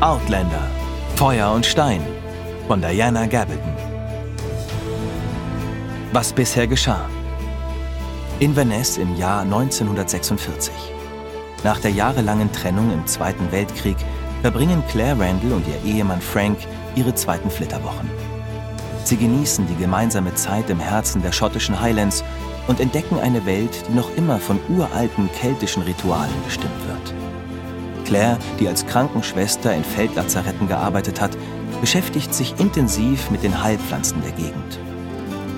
Outlander Feuer und Stein von Diana Gabaldon. Was bisher geschah. Inverness im Jahr 1946. Nach der jahrelangen Trennung im Zweiten Weltkrieg verbringen Claire Randall und ihr Ehemann Frank ihre zweiten Flitterwochen. Sie genießen die gemeinsame Zeit im Herzen der schottischen Highlands und entdecken eine Welt, die noch immer von uralten keltischen Ritualen bestimmt wird. Claire, die als Krankenschwester in Feldlazaretten gearbeitet hat, beschäftigt sich intensiv mit den Heilpflanzen der Gegend.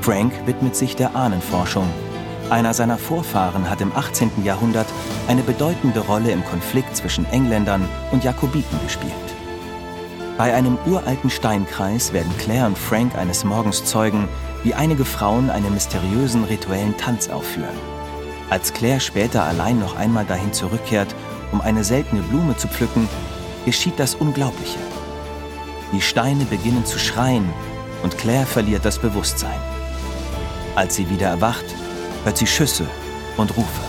Frank widmet sich der Ahnenforschung. Einer seiner Vorfahren hat im 18. Jahrhundert eine bedeutende Rolle im Konflikt zwischen Engländern und Jakobiten gespielt. Bei einem uralten Steinkreis werden Claire und Frank eines Morgens Zeugen, wie einige Frauen einen mysteriösen rituellen Tanz aufführen. Als Claire später allein noch einmal dahin zurückkehrt, um eine seltene Blume zu pflücken, geschieht das Unglaubliche. Die Steine beginnen zu schreien und Claire verliert das Bewusstsein. Als sie wieder erwacht, hört sie Schüsse und Rufe.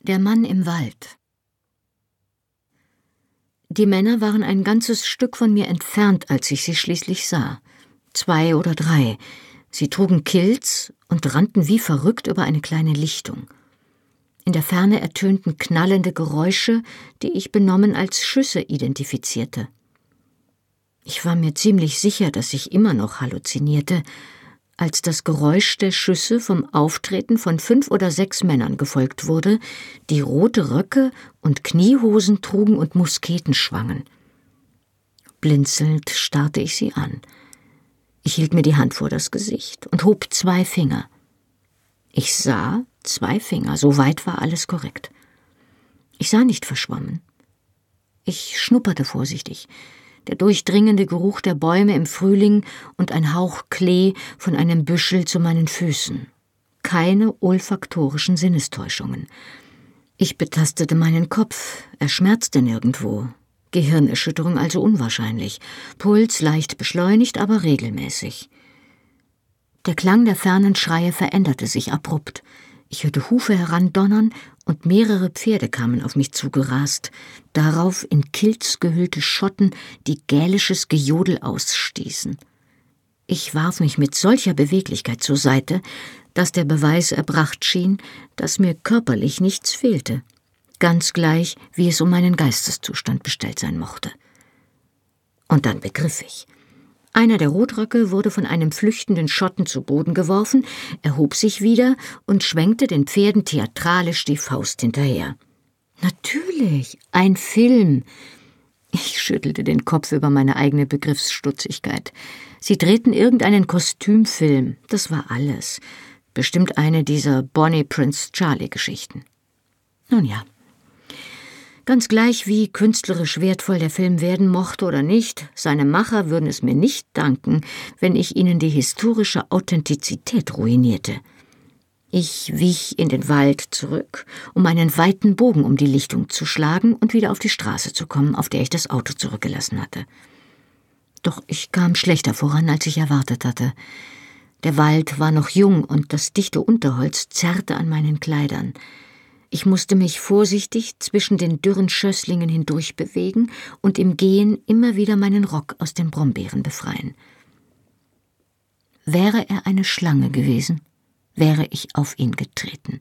Der Mann im Wald. Die Männer waren ein ganzes Stück von mir entfernt, als ich sie schließlich sah. Zwei oder drei. Sie trugen Kilts und rannten wie verrückt über eine kleine Lichtung. In der Ferne ertönten knallende Geräusche, die ich benommen als Schüsse identifizierte. Ich war mir ziemlich sicher, dass ich immer noch halluzinierte, als das Geräusch der Schüsse vom Auftreten von fünf oder sechs Männern gefolgt wurde, die rote Röcke und Kniehosen trugen und Musketen schwangen. Blinzelnd starrte ich sie an. Ich hielt mir die Hand vor das Gesicht und hob zwei Finger. Ich sah, Zwei Finger, so weit war alles korrekt. Ich sah nicht verschwommen. Ich schnupperte vorsichtig. Der durchdringende Geruch der Bäume im Frühling und ein Hauch Klee von einem Büschel zu meinen Füßen. Keine olfaktorischen Sinnestäuschungen. Ich betastete meinen Kopf, er schmerzte nirgendwo. Gehirnerschütterung also unwahrscheinlich. Puls leicht beschleunigt, aber regelmäßig. Der Klang der fernen Schreie veränderte sich abrupt. Ich hörte Hufe herandonnern und mehrere Pferde kamen auf mich zugerast, darauf in Kilz gehüllte Schotten, die gälisches Gejodel ausstießen. Ich warf mich mit solcher Beweglichkeit zur Seite, dass der Beweis erbracht schien, dass mir körperlich nichts fehlte, ganz gleich, wie es um meinen Geisteszustand bestellt sein mochte. Und dann begriff ich, einer der Rotröcke wurde von einem flüchtenden Schotten zu Boden geworfen, erhob sich wieder und schwenkte den Pferden theatralisch die Faust hinterher. Natürlich, ein Film. Ich schüttelte den Kopf über meine eigene Begriffsstutzigkeit. Sie drehten irgendeinen Kostümfilm, das war alles. Bestimmt eine dieser Bonnie Prince Charlie Geschichten. Nun ja, Ganz gleich wie künstlerisch wertvoll der Film werden mochte oder nicht, seine Macher würden es mir nicht danken, wenn ich ihnen die historische Authentizität ruinierte. Ich wich in den Wald zurück, um einen weiten Bogen um die Lichtung zu schlagen und wieder auf die Straße zu kommen, auf der ich das Auto zurückgelassen hatte. Doch ich kam schlechter voran, als ich erwartet hatte. Der Wald war noch jung und das dichte Unterholz zerrte an meinen Kleidern. Ich musste mich vorsichtig zwischen den dürren Schösslingen hindurch bewegen und im Gehen immer wieder meinen Rock aus den Brombeeren befreien. Wäre er eine Schlange gewesen, wäre ich auf ihn getreten.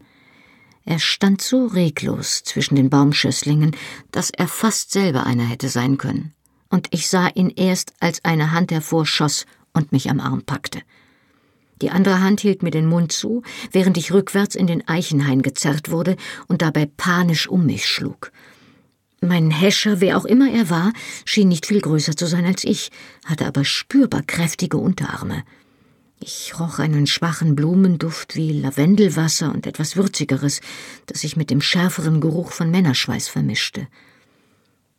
Er stand so reglos zwischen den Baumschösslingen, dass er fast selber einer hätte sein können, und ich sah ihn erst, als eine Hand hervorschoss und mich am Arm packte. Die andere Hand hielt mir den Mund zu, während ich rückwärts in den Eichenhain gezerrt wurde und dabei panisch um mich schlug. Mein Häscher, wer auch immer er war, schien nicht viel größer zu sein als ich, hatte aber spürbar kräftige Unterarme. Ich roch einen schwachen Blumenduft wie Lavendelwasser und etwas Würzigeres, das sich mit dem schärferen Geruch von Männerschweiß vermischte.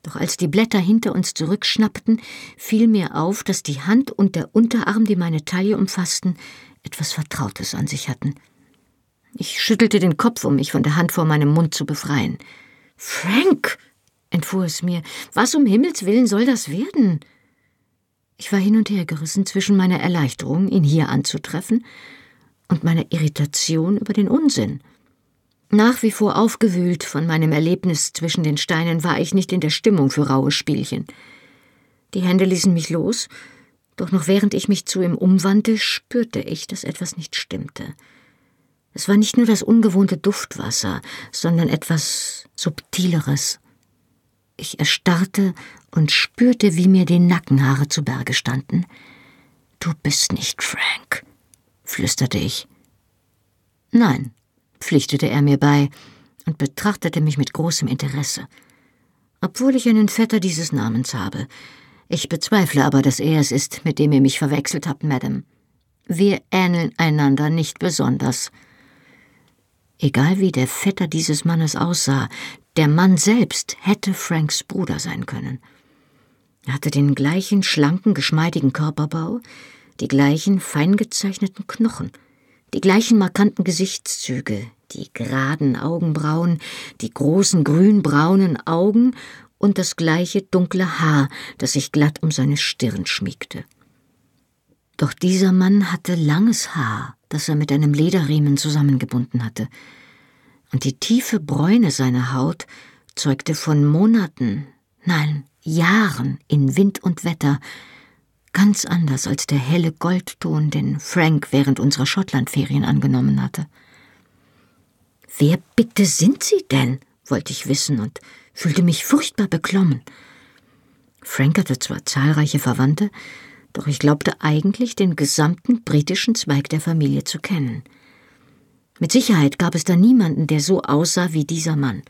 Doch als die Blätter hinter uns zurückschnappten, fiel mir auf, dass die Hand und der Unterarm, die meine Taille umfassten, etwas Vertrautes an sich hatten. Ich schüttelte den Kopf, um mich von der Hand vor meinem Mund zu befreien. Frank, entfuhr es mir, was um Himmels willen soll das werden? Ich war hin und her gerissen zwischen meiner Erleichterung, ihn hier anzutreffen, und meiner Irritation über den Unsinn. Nach wie vor aufgewühlt von meinem Erlebnis zwischen den Steinen war ich nicht in der Stimmung für raue Spielchen. Die Hände ließen mich los, doch noch während ich mich zu ihm umwandte, spürte ich, dass etwas nicht stimmte. Es war nicht nur das ungewohnte Duftwasser, sondern etwas Subtileres. Ich erstarrte und spürte, wie mir die Nackenhaare zu Berge standen. Du bist nicht Frank, flüsterte ich. Nein, pflichtete er mir bei und betrachtete mich mit großem Interesse. Obwohl ich einen Vetter dieses Namens habe. Ich bezweifle aber, dass er es ist, mit dem ihr mich verwechselt habt, Madame. Wir ähneln einander nicht besonders. Egal wie der Vetter dieses Mannes aussah, der Mann selbst hätte Franks Bruder sein können. Er hatte den gleichen schlanken, geschmeidigen Körperbau, die gleichen fein gezeichneten Knochen, die gleichen markanten Gesichtszüge, die geraden Augenbrauen, die großen grünbraunen Augen und das gleiche dunkle Haar, das sich glatt um seine Stirn schmiegte. Doch dieser Mann hatte langes Haar, das er mit einem Lederriemen zusammengebunden hatte, und die tiefe Bräune seiner Haut zeugte von Monaten, nein, Jahren in Wind und Wetter, ganz anders als der helle Goldton, den Frank während unserer Schottlandferien angenommen hatte. Wer bitte sind Sie denn? wollte ich wissen und fühlte mich furchtbar beklommen. Frank hatte zwar zahlreiche Verwandte, doch ich glaubte eigentlich, den gesamten britischen Zweig der Familie zu kennen. Mit Sicherheit gab es da niemanden, der so aussah wie dieser Mann.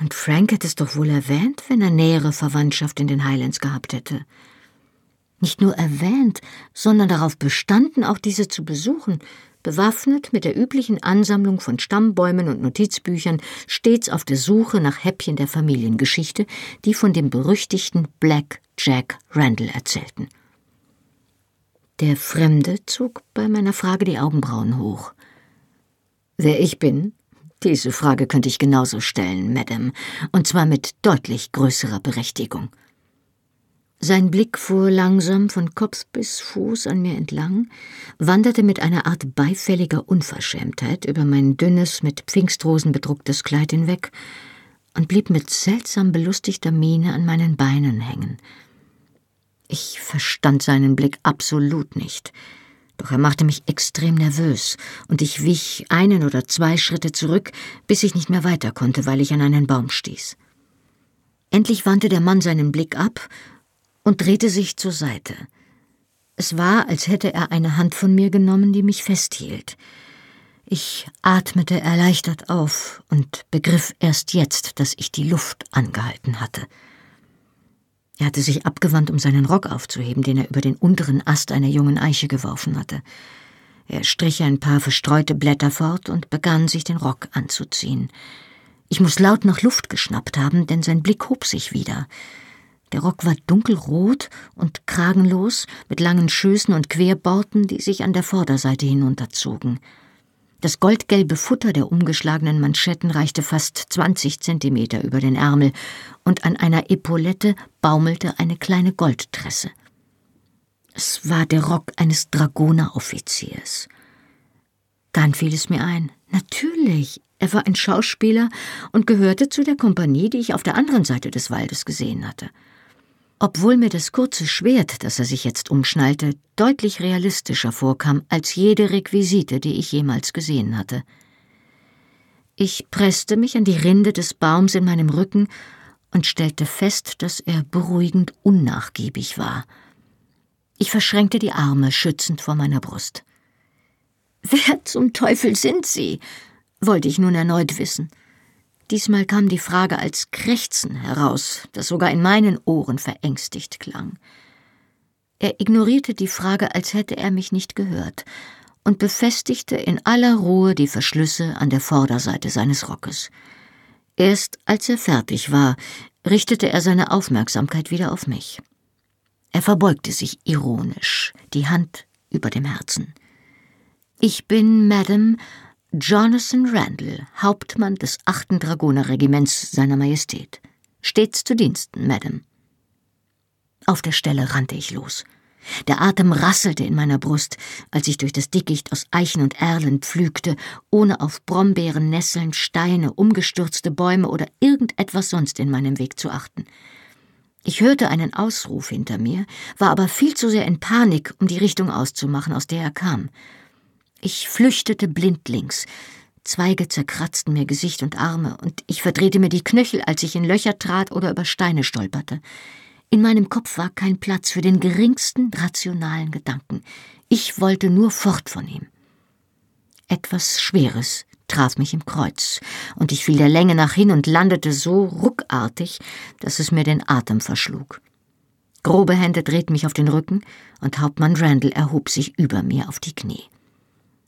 Und Frank hätte es doch wohl erwähnt, wenn er nähere Verwandtschaft in den Highlands gehabt hätte nicht nur erwähnt, sondern darauf bestanden, auch diese zu besuchen, bewaffnet mit der üblichen Ansammlung von Stammbäumen und Notizbüchern, stets auf der Suche nach Häppchen der Familiengeschichte, die von dem berüchtigten Black Jack Randall erzählten. Der Fremde zog bei meiner Frage die Augenbrauen hoch. Wer ich bin? Diese Frage könnte ich genauso stellen, Madame, und zwar mit deutlich größerer Berechtigung. Sein Blick fuhr langsam von Kopf bis Fuß an mir entlang, wanderte mit einer Art beifälliger Unverschämtheit über mein dünnes, mit Pfingstrosen bedrucktes Kleid hinweg und blieb mit seltsam belustigter Miene an meinen Beinen hängen. Ich verstand seinen Blick absolut nicht, doch er machte mich extrem nervös, und ich wich einen oder zwei Schritte zurück, bis ich nicht mehr weiter konnte, weil ich an einen Baum stieß. Endlich wandte der Mann seinen Blick ab und drehte sich zur Seite. Es war, als hätte er eine Hand von mir genommen, die mich festhielt. Ich atmete erleichtert auf und begriff erst jetzt, dass ich die Luft angehalten hatte. Er hatte sich abgewandt, um seinen Rock aufzuheben, den er über den unteren Ast einer jungen Eiche geworfen hatte. Er strich ein paar verstreute Blätter fort und begann, sich den Rock anzuziehen. Ich muss laut nach Luft geschnappt haben, denn sein Blick hob sich wieder. Der Rock war dunkelrot und kragenlos, mit langen Schößen und Querborten, die sich an der Vorderseite hinunterzogen. Das goldgelbe Futter der umgeschlagenen Manschetten reichte fast 20 Zentimeter über den Ärmel, und an einer Epaulette baumelte eine kleine Goldtresse. Es war der Rock eines Dragoneroffiziers. Dann fiel es mir ein. Natürlich, er war ein Schauspieler und gehörte zu der Kompanie, die ich auf der anderen Seite des Waldes gesehen hatte obwohl mir das kurze Schwert, das er sich jetzt umschnallte, deutlich realistischer vorkam als jede Requisite, die ich jemals gesehen hatte. Ich presste mich an die Rinde des Baums in meinem Rücken und stellte fest, dass er beruhigend unnachgiebig war. Ich verschränkte die Arme schützend vor meiner Brust. Wer zum Teufel sind Sie? wollte ich nun erneut wissen. Diesmal kam die Frage als Krächzen heraus, das sogar in meinen Ohren verängstigt klang. Er ignorierte die Frage, als hätte er mich nicht gehört, und befestigte in aller Ruhe die Verschlüsse an der Vorderseite seines Rockes. Erst als er fertig war, richtete er seine Aufmerksamkeit wieder auf mich. Er verbeugte sich ironisch, die Hand über dem Herzen. Ich bin, Madame, Jonathan Randall, Hauptmann des 8. Dragonerregiments Seiner Majestät. Stets zu Diensten, Madame. Auf der Stelle rannte ich los. Der Atem rasselte in meiner Brust, als ich durch das Dickicht aus Eichen und Erlen pflügte, ohne auf Brombeeren, Nesseln, Steine, umgestürzte Bäume oder irgendetwas sonst in meinem Weg zu achten. Ich hörte einen Ausruf hinter mir, war aber viel zu sehr in Panik, um die Richtung auszumachen, aus der er kam. Ich flüchtete blindlings. Zweige zerkratzten mir Gesicht und Arme, und ich verdrehte mir die Knöchel, als ich in Löcher trat oder über Steine stolperte. In meinem Kopf war kein Platz für den geringsten rationalen Gedanken. Ich wollte nur fort von ihm. Etwas Schweres traf mich im Kreuz, und ich fiel der Länge nach hin und landete so ruckartig, dass es mir den Atem verschlug. Grobe Hände drehten mich auf den Rücken, und Hauptmann Randall erhob sich über mir auf die Knie.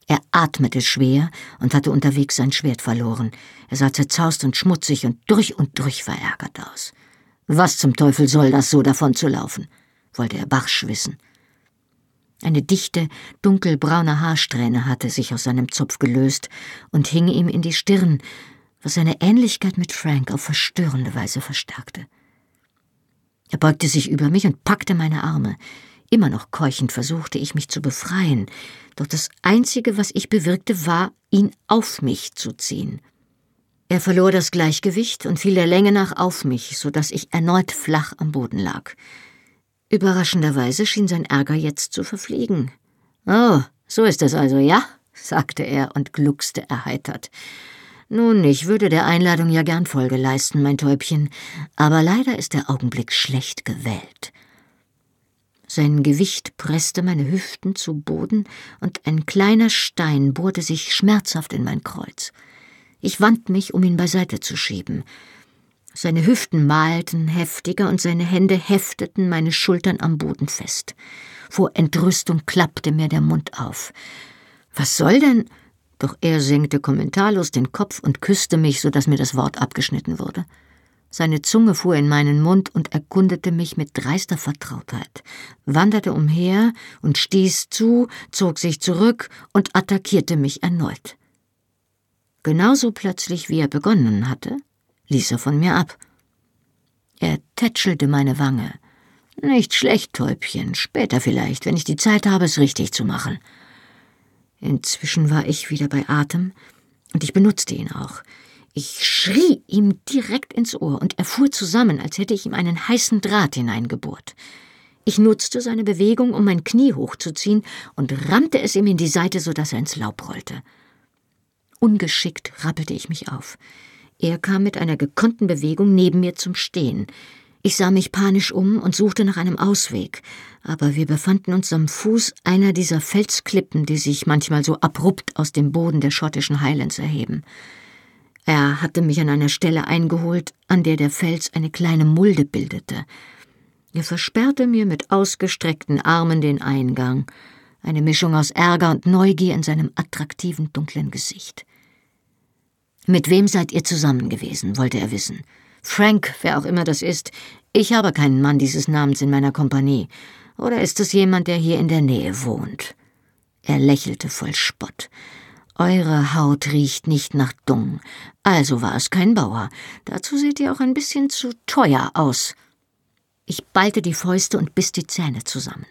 Er atmete schwer und hatte unterwegs sein Schwert verloren. Er sah zerzaust und schmutzig und durch und durch verärgert aus. Was zum Teufel soll das so davon zu laufen? wollte er barsch wissen. Eine dichte, dunkelbraune Haarsträhne hatte sich aus seinem Zopf gelöst und hing ihm in die Stirn, was seine Ähnlichkeit mit Frank auf verstörende Weise verstärkte. Er beugte sich über mich und packte meine Arme. Immer noch keuchend versuchte ich mich zu befreien, doch das Einzige, was ich bewirkte, war, ihn auf mich zu ziehen. Er verlor das Gleichgewicht und fiel der Länge nach auf mich, so dass ich erneut flach am Boden lag. Überraschenderweise schien sein Ärger jetzt zu verfliegen. Oh, so ist es also, ja? sagte er und gluckste erheitert. Nun, ich würde der Einladung ja gern Folge leisten, mein Täubchen, aber leider ist der Augenblick schlecht gewählt. Sein Gewicht presste meine Hüften zu Boden, und ein kleiner Stein bohrte sich schmerzhaft in mein Kreuz. Ich wand mich, um ihn beiseite zu schieben. Seine Hüften malten heftiger und seine Hände hefteten meine Schultern am Boden fest. Vor Entrüstung klappte mir der Mund auf. Was soll denn? Doch er senkte kommentarlos den Kopf und küsste mich, so dass mir das Wort abgeschnitten wurde. Seine Zunge fuhr in meinen Mund und erkundete mich mit dreister Vertrautheit, wanderte umher und stieß zu, zog sich zurück und attackierte mich erneut. Genauso plötzlich, wie er begonnen hatte, ließ er von mir ab. Er tätschelte meine Wange. Nicht schlecht, Täubchen, später vielleicht, wenn ich die Zeit habe, es richtig zu machen. Inzwischen war ich wieder bei Atem, und ich benutzte ihn auch. Ich schrie ihm direkt ins Ohr, und er fuhr zusammen, als hätte ich ihm einen heißen Draht hineingebohrt. Ich nutzte seine Bewegung, um mein Knie hochzuziehen, und rammte es ihm in die Seite, so dass er ins Laub rollte. Ungeschickt rappelte ich mich auf. Er kam mit einer gekonnten Bewegung neben mir zum Stehen. Ich sah mich panisch um und suchte nach einem Ausweg, aber wir befanden uns am Fuß einer dieser Felsklippen, die sich manchmal so abrupt aus dem Boden der schottischen Highlands erheben. Er hatte mich an einer Stelle eingeholt, an der der Fels eine kleine Mulde bildete. Er versperrte mir mit ausgestreckten Armen den Eingang, eine Mischung aus Ärger und Neugier in seinem attraktiven dunklen Gesicht. Mit wem seid ihr zusammen gewesen, wollte er wissen. Frank, wer auch immer das ist, ich habe keinen Mann dieses Namens in meiner Kompanie. Oder ist es jemand, der hier in der Nähe wohnt? Er lächelte voll Spott. Eure Haut riecht nicht nach Dung, also war es kein Bauer. Dazu seht ihr auch ein bisschen zu teuer aus. Ich ballte die Fäuste und biss die Zähne zusammen.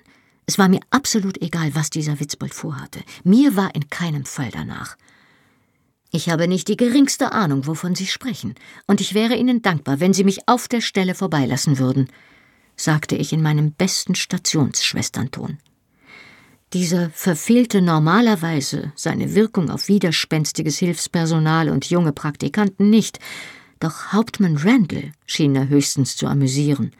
Es war mir absolut egal, was dieser Witzbold vorhatte. Mir war in keinem Fall danach. Ich habe nicht die geringste Ahnung, wovon Sie sprechen, und ich wäre Ihnen dankbar, wenn Sie mich auf der Stelle vorbeilassen würden, sagte ich in meinem besten Stationsschwesternton. Dieser verfehlte normalerweise seine Wirkung auf widerspenstiges Hilfspersonal und junge Praktikanten nicht, doch Hauptmann Randall schien er höchstens zu amüsieren.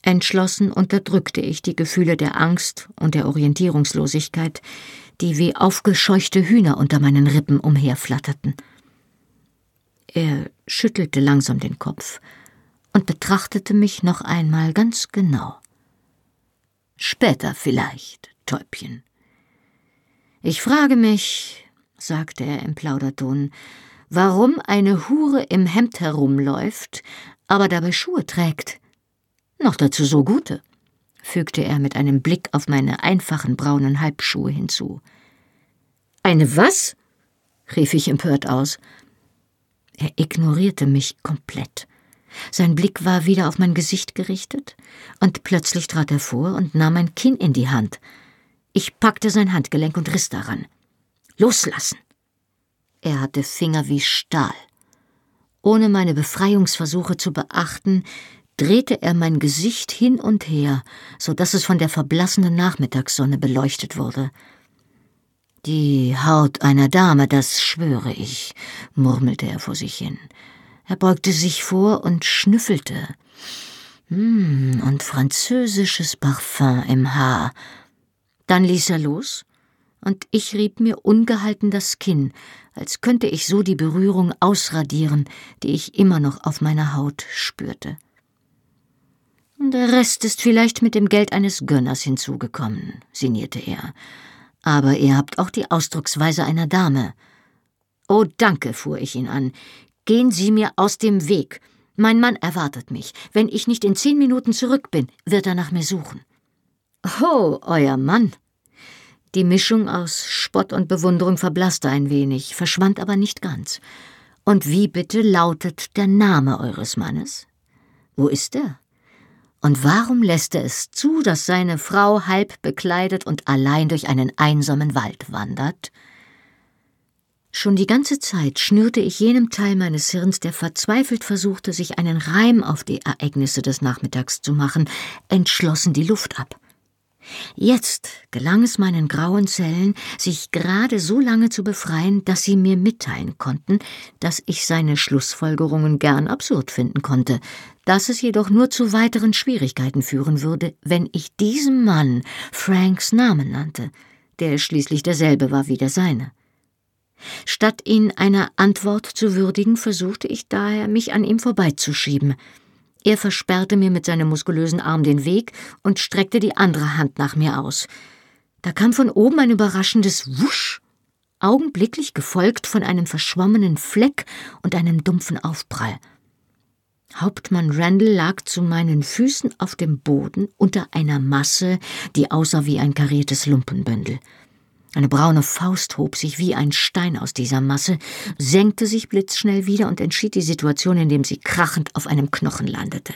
Entschlossen unterdrückte ich die Gefühle der Angst und der Orientierungslosigkeit, die wie aufgescheuchte Hühner unter meinen Rippen umherflatterten. Er schüttelte langsam den Kopf und betrachtete mich noch einmal ganz genau. Später vielleicht, Täubchen. Ich frage mich, sagte er im Plauderton, warum eine Hure im Hemd herumläuft, aber dabei Schuhe trägt. Noch dazu so gute fügte er mit einem Blick auf meine einfachen braunen Halbschuhe hinzu. Eine was? rief ich empört aus. Er ignorierte mich komplett. Sein Blick war wieder auf mein Gesicht gerichtet, und plötzlich trat er vor und nahm mein Kinn in die Hand. Ich packte sein Handgelenk und riss daran. Loslassen! Er hatte Finger wie Stahl. Ohne meine Befreiungsversuche zu beachten, drehte er mein Gesicht hin und her, so dass es von der verblassenen Nachmittagssonne beleuchtet wurde. Die Haut einer Dame, das schwöre ich, murmelte er vor sich hin. Er beugte sich vor und schnüffelte. Hm, und französisches Parfum im Haar. Dann ließ er los, und ich rieb mir ungehalten das Kinn, als könnte ich so die Berührung ausradieren, die ich immer noch auf meiner Haut spürte. Der Rest ist vielleicht mit dem Geld eines Gönners hinzugekommen, sinnierte er. Aber ihr habt auch die Ausdrucksweise einer Dame. Oh, danke, fuhr ich ihn an. Gehen Sie mir aus dem Weg. Mein Mann erwartet mich. Wenn ich nicht in zehn Minuten zurück bin, wird er nach mir suchen. Oh, euer Mann. Die Mischung aus Spott und Bewunderung verblasste ein wenig, verschwand aber nicht ganz. Und wie bitte lautet der Name eures Mannes? Wo ist er? Und warum lässt er es zu, dass seine Frau halb bekleidet und allein durch einen einsamen Wald wandert? Schon die ganze Zeit schnürte ich jenem Teil meines Hirns, der verzweifelt versuchte, sich einen Reim auf die Ereignisse des Nachmittags zu machen, entschlossen die Luft ab. Jetzt gelang es meinen grauen Zellen, sich gerade so lange zu befreien, dass sie mir mitteilen konnten, dass ich seine Schlussfolgerungen gern absurd finden konnte, dass es jedoch nur zu weiteren Schwierigkeiten führen würde, wenn ich diesem Mann Franks Namen nannte, der schließlich derselbe war wie der seine. Statt ihn einer Antwort zu würdigen, versuchte ich daher, mich an ihm vorbeizuschieben – er versperrte mir mit seinem muskulösen Arm den Weg und streckte die andere Hand nach mir aus. Da kam von oben ein überraschendes Wusch, augenblicklich gefolgt von einem verschwommenen Fleck und einem dumpfen Aufprall. Hauptmann Randall lag zu meinen Füßen auf dem Boden unter einer Masse, die aussah wie ein kariertes Lumpenbündel. Eine braune Faust hob sich wie ein Stein aus dieser Masse, senkte sich blitzschnell wieder und entschied die Situation, indem sie krachend auf einem Knochen landete.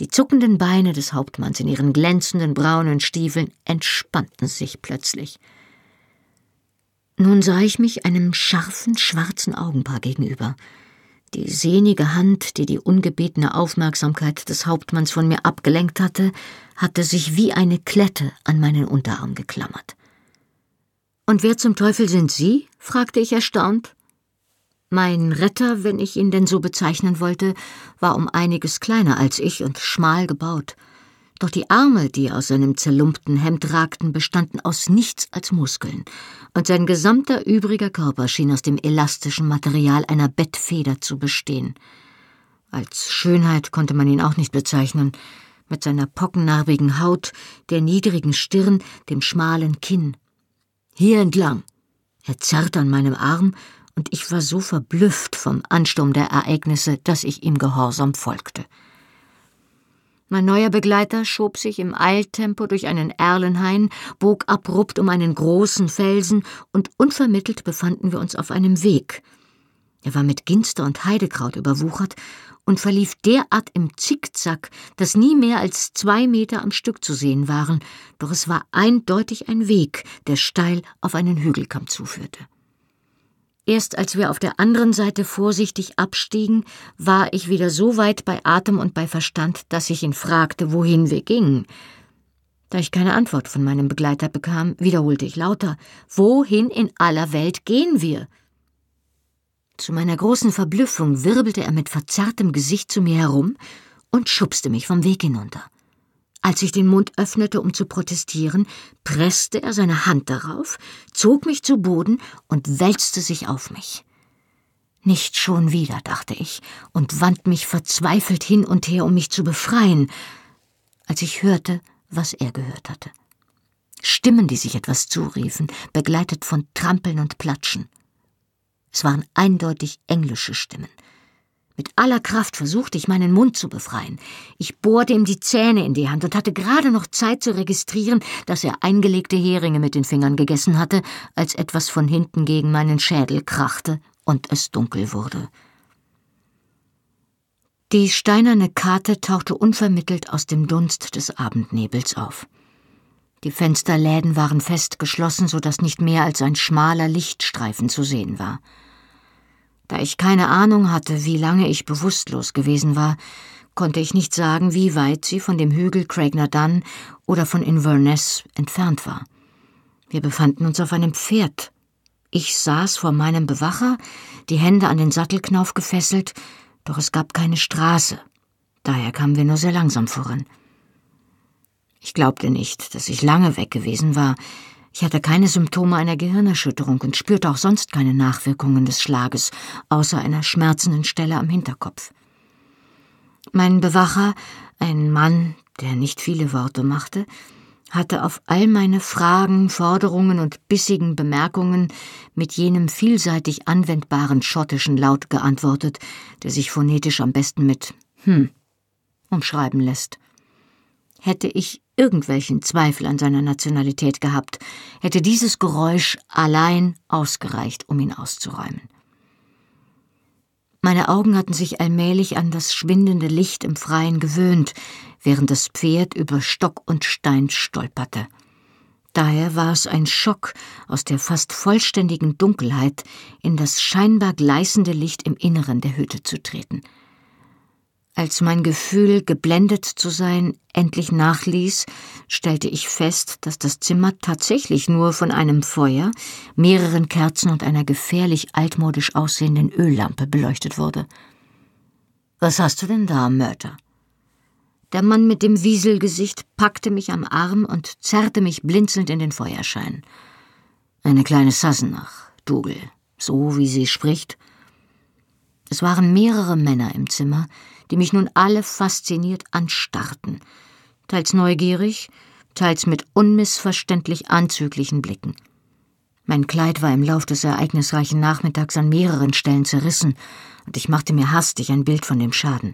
Die zuckenden Beine des Hauptmanns in ihren glänzenden braunen Stiefeln entspannten sich plötzlich. Nun sah ich mich einem scharfen, schwarzen Augenpaar gegenüber. Die sehnige Hand, die die ungebetene Aufmerksamkeit des Hauptmanns von mir abgelenkt hatte, hatte sich wie eine Klette an meinen Unterarm geklammert. Und wer zum Teufel sind Sie? fragte ich erstaunt. Mein Retter, wenn ich ihn denn so bezeichnen wollte, war um einiges kleiner als ich und schmal gebaut. Doch die Arme, die aus seinem zerlumpten Hemd ragten, bestanden aus nichts als Muskeln, und sein gesamter übriger Körper schien aus dem elastischen Material einer Bettfeder zu bestehen. Als Schönheit konnte man ihn auch nicht bezeichnen, mit seiner pockennarbigen Haut, der niedrigen Stirn, dem schmalen Kinn. Hier entlang. Er zerrte an meinem Arm, und ich war so verblüfft vom Ansturm der Ereignisse, dass ich ihm gehorsam folgte. Mein neuer Begleiter schob sich im Eiltempo durch einen Erlenhain, bog abrupt um einen großen Felsen, und unvermittelt befanden wir uns auf einem Weg. Er war mit Ginster und Heidekraut überwuchert und verlief derart im Zickzack, dass nie mehr als zwei Meter am Stück zu sehen waren, doch es war eindeutig ein Weg, der steil auf einen Hügelkamm zuführte. Erst als wir auf der anderen Seite vorsichtig abstiegen, war ich wieder so weit bei Atem und bei Verstand, dass ich ihn fragte, wohin wir gingen. Da ich keine Antwort von meinem Begleiter bekam, wiederholte ich lauter Wohin in aller Welt gehen wir? Zu meiner großen Verblüffung wirbelte er mit verzerrtem Gesicht zu mir herum und schubste mich vom Weg hinunter. Als ich den Mund öffnete, um zu protestieren, presste er seine Hand darauf, zog mich zu Boden und wälzte sich auf mich. Nicht schon wieder, dachte ich, und wand mich verzweifelt hin und her, um mich zu befreien, als ich hörte, was er gehört hatte. Stimmen, die sich etwas zuriefen, begleitet von Trampeln und Platschen. Es waren eindeutig englische Stimmen. Mit aller Kraft versuchte ich, meinen Mund zu befreien. Ich bohrte ihm die Zähne in die Hand und hatte gerade noch Zeit zu registrieren, dass er eingelegte Heringe mit den Fingern gegessen hatte, als etwas von hinten gegen meinen Schädel krachte und es dunkel wurde. Die steinerne Karte tauchte unvermittelt aus dem Dunst des Abendnebels auf. Die Fensterläden waren fest geschlossen, so nicht mehr als ein schmaler Lichtstreifen zu sehen war. Da ich keine Ahnung hatte, wie lange ich bewusstlos gewesen war, konnte ich nicht sagen, wie weit sie von dem Hügel Craignadan oder von Inverness entfernt war. Wir befanden uns auf einem Pferd. Ich saß vor meinem Bewacher, die Hände an den Sattelknauf gefesselt, doch es gab keine Straße. Daher kamen wir nur sehr langsam voran. Ich glaubte nicht, dass ich lange weg gewesen war, ich hatte keine Symptome einer Gehirnerschütterung und spürte auch sonst keine Nachwirkungen des Schlages, außer einer schmerzenden Stelle am Hinterkopf. Mein Bewacher, ein Mann, der nicht viele Worte machte, hatte auf all meine Fragen, Forderungen und bissigen Bemerkungen mit jenem vielseitig anwendbaren schottischen Laut geantwortet, der sich phonetisch am besten mit hm umschreiben lässt. Hätte ich irgendwelchen Zweifel an seiner Nationalität gehabt, hätte dieses Geräusch allein ausgereicht, um ihn auszuräumen. Meine Augen hatten sich allmählich an das schwindende Licht im Freien gewöhnt, während das Pferd über Stock und Stein stolperte. Daher war es ein Schock, aus der fast vollständigen Dunkelheit in das scheinbar gleißende Licht im Inneren der Hütte zu treten. Als mein Gefühl, geblendet zu sein, endlich nachließ, stellte ich fest, dass das Zimmer tatsächlich nur von einem Feuer, mehreren Kerzen und einer gefährlich altmodisch aussehenden Öllampe beleuchtet wurde. Was hast du denn da, Mörter? Der Mann mit dem Wieselgesicht packte mich am Arm und zerrte mich blinzelnd in den Feuerschein. Eine kleine Sassenach, Dougal, so wie sie spricht. Es waren mehrere Männer im Zimmer, die mich nun alle fasziniert anstarrten, teils neugierig, teils mit unmissverständlich anzüglichen Blicken. Mein Kleid war im Lauf des ereignisreichen Nachmittags an mehreren Stellen zerrissen, und ich machte mir hastig ein Bild von dem Schaden.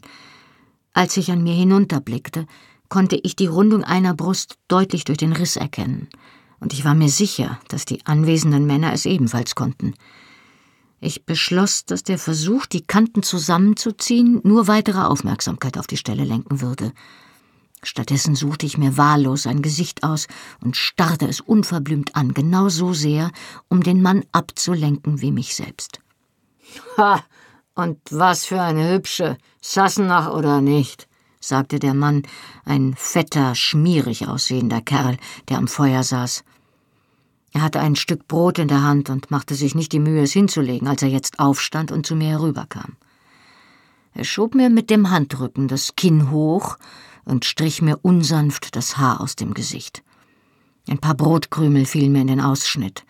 Als ich an mir hinunterblickte, konnte ich die Rundung einer Brust deutlich durch den Riss erkennen, und ich war mir sicher, dass die anwesenden Männer es ebenfalls konnten. Ich beschloss, dass der Versuch, die Kanten zusammenzuziehen, nur weitere Aufmerksamkeit auf die Stelle lenken würde. Stattdessen suchte ich mir wahllos ein Gesicht aus und starrte es unverblümt an, genau so sehr, um den Mann abzulenken wie mich selbst. Ha, und was für eine hübsche, Sassenach oder nicht, sagte der Mann, ein fetter, schmierig aussehender Kerl, der am Feuer saß. Er hatte ein Stück Brot in der Hand und machte sich nicht die Mühe, es hinzulegen, als er jetzt aufstand und zu mir herüberkam. Er schob mir mit dem Handrücken das Kinn hoch und strich mir unsanft das Haar aus dem Gesicht. Ein paar Brotkrümel fielen mir in den Ausschnitt.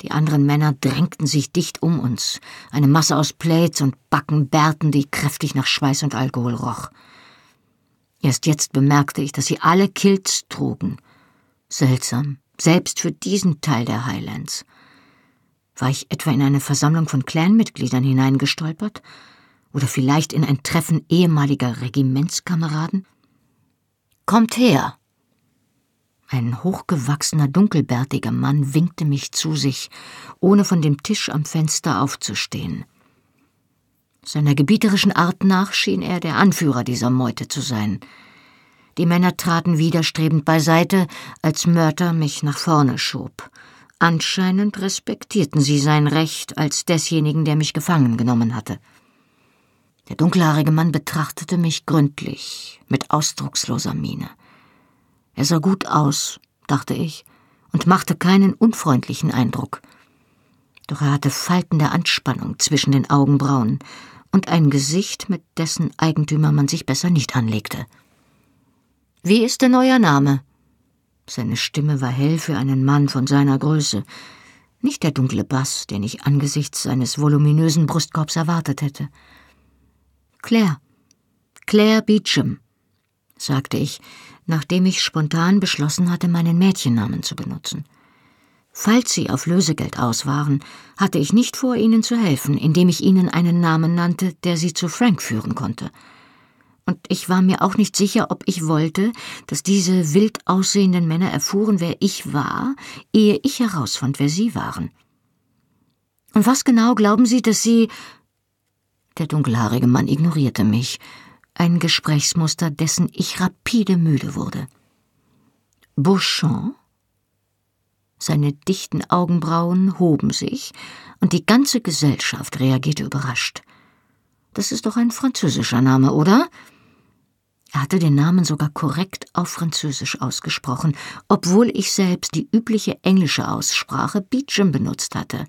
Die anderen Männer drängten sich dicht um uns, eine Masse aus Plates und Backenbärten, die kräftig nach Schweiß und Alkohol roch. Erst jetzt bemerkte ich, dass sie alle Kilts trugen. Seltsam, selbst für diesen Teil der Highlands. War ich etwa in eine Versammlung von Clanmitgliedern hineingestolpert? Oder vielleicht in ein Treffen ehemaliger Regimentskameraden? Kommt her! Ein hochgewachsener, dunkelbärtiger Mann winkte mich zu sich, ohne von dem Tisch am Fenster aufzustehen. Seiner gebieterischen Art nach schien er der Anführer dieser Meute zu sein – die Männer traten widerstrebend beiseite, als Mörter mich nach vorne schob. Anscheinend respektierten sie sein Recht als desjenigen, der mich gefangen genommen hatte. Der dunkelhaarige Mann betrachtete mich gründlich, mit ausdrucksloser Miene. Er sah gut aus, dachte ich, und machte keinen unfreundlichen Eindruck. Doch er hatte Falten der Anspannung zwischen den Augenbrauen und ein Gesicht, mit dessen Eigentümer man sich besser nicht anlegte. Wie ist denn euer Name? Seine Stimme war hell für einen Mann von seiner Größe. Nicht der dunkle Bass, den ich angesichts seines voluminösen Brustkorbs erwartet hätte. Claire. Claire Beecham, sagte ich, nachdem ich spontan beschlossen hatte, meinen Mädchennamen zu benutzen. Falls Sie auf Lösegeld aus waren, hatte ich nicht vor, Ihnen zu helfen, indem ich Ihnen einen Namen nannte, der Sie zu Frank führen konnte und ich war mir auch nicht sicher, ob ich wollte, dass diese wild aussehenden Männer erfuhren, wer ich war, ehe ich herausfand, wer sie waren. Und was genau glauben Sie, dass Sie. Der dunkelhaarige Mann ignorierte mich, ein Gesprächsmuster, dessen ich rapide müde wurde. Beauchamp? Seine dichten Augenbrauen hoben sich, und die ganze Gesellschaft reagierte überrascht. Das ist doch ein französischer Name, oder? Er hatte den Namen sogar korrekt auf Französisch ausgesprochen, obwohl ich selbst die übliche englische Aussprache Beecham benutzt hatte.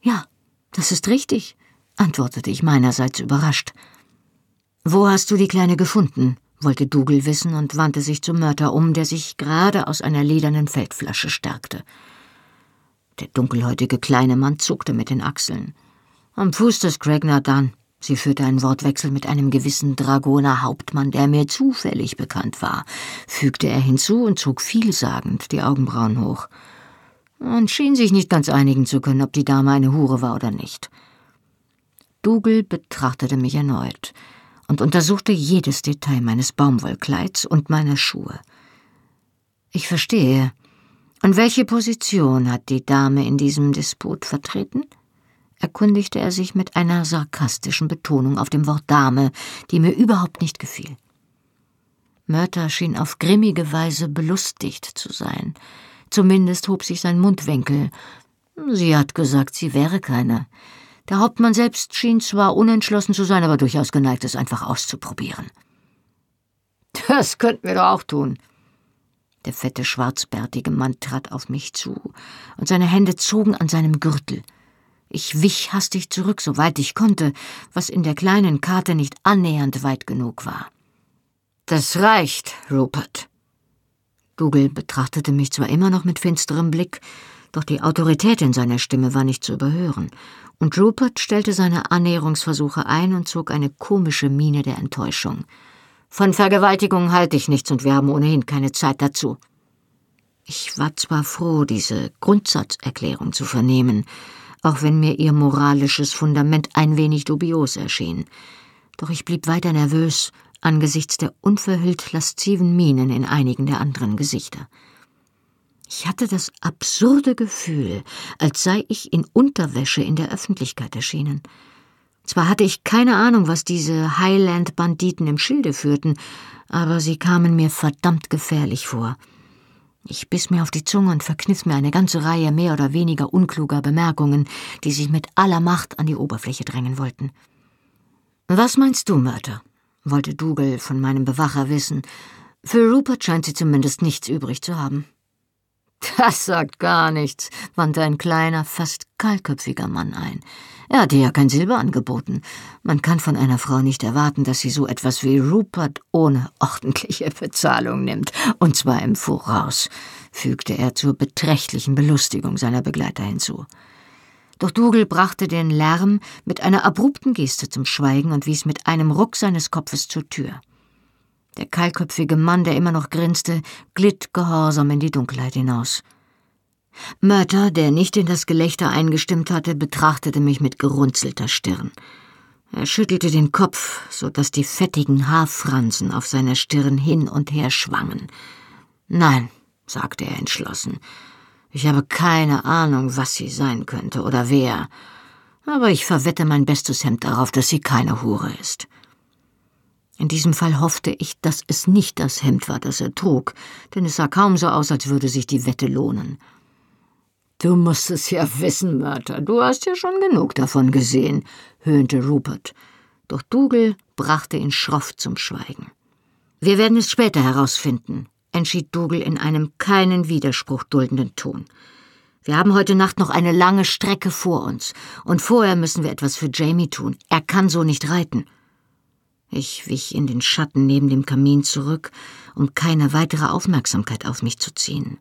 Ja, das ist richtig, antwortete ich meinerseits überrascht. Wo hast du die Kleine gefunden? wollte Dougal wissen und wandte sich zum Mörder um, der sich gerade aus einer ledernen Feldflasche stärkte. Der dunkelhäutige kleine Mann zuckte mit den Achseln. Am Fuß des Craigner dann. Sie führte einen Wortwechsel mit einem gewissen Dragoner Hauptmann, der mir zufällig bekannt war, fügte er hinzu und zog vielsagend die Augenbrauen hoch. Man schien sich nicht ganz einigen zu können, ob die Dame eine Hure war oder nicht. Dougal betrachtete mich erneut und untersuchte jedes Detail meines Baumwollkleids und meiner Schuhe. Ich verstehe. Und welche Position hat die Dame in diesem Disput vertreten? Erkundigte er sich mit einer sarkastischen Betonung auf dem Wort Dame, die mir überhaupt nicht gefiel. Mörter schien auf grimmige Weise belustigt zu sein. Zumindest hob sich sein Mundwinkel. Sie hat gesagt, sie wäre keine. Der Hauptmann selbst schien zwar unentschlossen zu sein, aber durchaus geneigt, es einfach auszuprobieren. Das könnten wir doch auch tun. Der fette, schwarzbärtige Mann trat auf mich zu, und seine Hände zogen an seinem Gürtel. Ich wich hastig zurück, soweit ich konnte, was in der kleinen Karte nicht annähernd weit genug war. Das reicht, Rupert. Dougal betrachtete mich zwar immer noch mit finsterem Blick, doch die Autorität in seiner Stimme war nicht zu überhören, und Rupert stellte seine Annäherungsversuche ein und zog eine komische Miene der Enttäuschung. Von Vergewaltigung halte ich nichts, und wir haben ohnehin keine Zeit dazu. Ich war zwar froh, diese Grundsatzerklärung zu vernehmen, auch wenn mir ihr moralisches Fundament ein wenig dubios erschien, doch ich blieb weiter nervös angesichts der unverhüllt lasziven Mienen in einigen der anderen Gesichter. Ich hatte das absurde Gefühl, als sei ich in Unterwäsche in der Öffentlichkeit erschienen. Zwar hatte ich keine Ahnung, was diese Highland-Banditen im Schilde führten, aber sie kamen mir verdammt gefährlich vor. Ich biss mir auf die Zunge und verkniff mir eine ganze Reihe mehr oder weniger unkluger Bemerkungen, die sich mit aller Macht an die Oberfläche drängen wollten. Was meinst du, Mörder? wollte Dougal von meinem Bewacher wissen. Für Rupert scheint sie zumindest nichts übrig zu haben. Das sagt gar nichts, wandte ein kleiner, fast kahlköpfiger Mann ein. Er hatte ja kein Silber angeboten. Man kann von einer Frau nicht erwarten, dass sie so etwas wie Rupert ohne ordentliche Bezahlung nimmt, und zwar im Voraus, fügte er zur beträchtlichen Belustigung seiner Begleiter hinzu. Doch Dougal brachte den Lärm mit einer abrupten Geste zum Schweigen und wies mit einem Ruck seines Kopfes zur Tür. Der kahlköpfige Mann, der immer noch grinste, glitt gehorsam in die Dunkelheit hinaus. Mörter, der nicht in das Gelächter eingestimmt hatte, betrachtete mich mit gerunzelter Stirn. Er schüttelte den Kopf, so dass die fettigen Haarfransen auf seiner Stirn hin und her schwangen. Nein, sagte er entschlossen, ich habe keine Ahnung, was sie sein könnte oder wer, aber ich verwette mein bestes Hemd darauf, dass sie keine Hure ist. In diesem Fall hoffte ich, dass es nicht das Hemd war, das er trug, denn es sah kaum so aus, als würde sich die Wette lohnen. Du musst es ja wissen, Mörter, du hast ja schon genug davon gesehen, höhnte Rupert. Doch Dougal brachte ihn schroff zum Schweigen. Wir werden es später herausfinden, entschied Dougal in einem keinen Widerspruch duldenden Ton. Wir haben heute Nacht noch eine lange Strecke vor uns, und vorher müssen wir etwas für Jamie tun. Er kann so nicht reiten. Ich wich in den Schatten neben dem Kamin zurück, um keine weitere Aufmerksamkeit auf mich zu ziehen.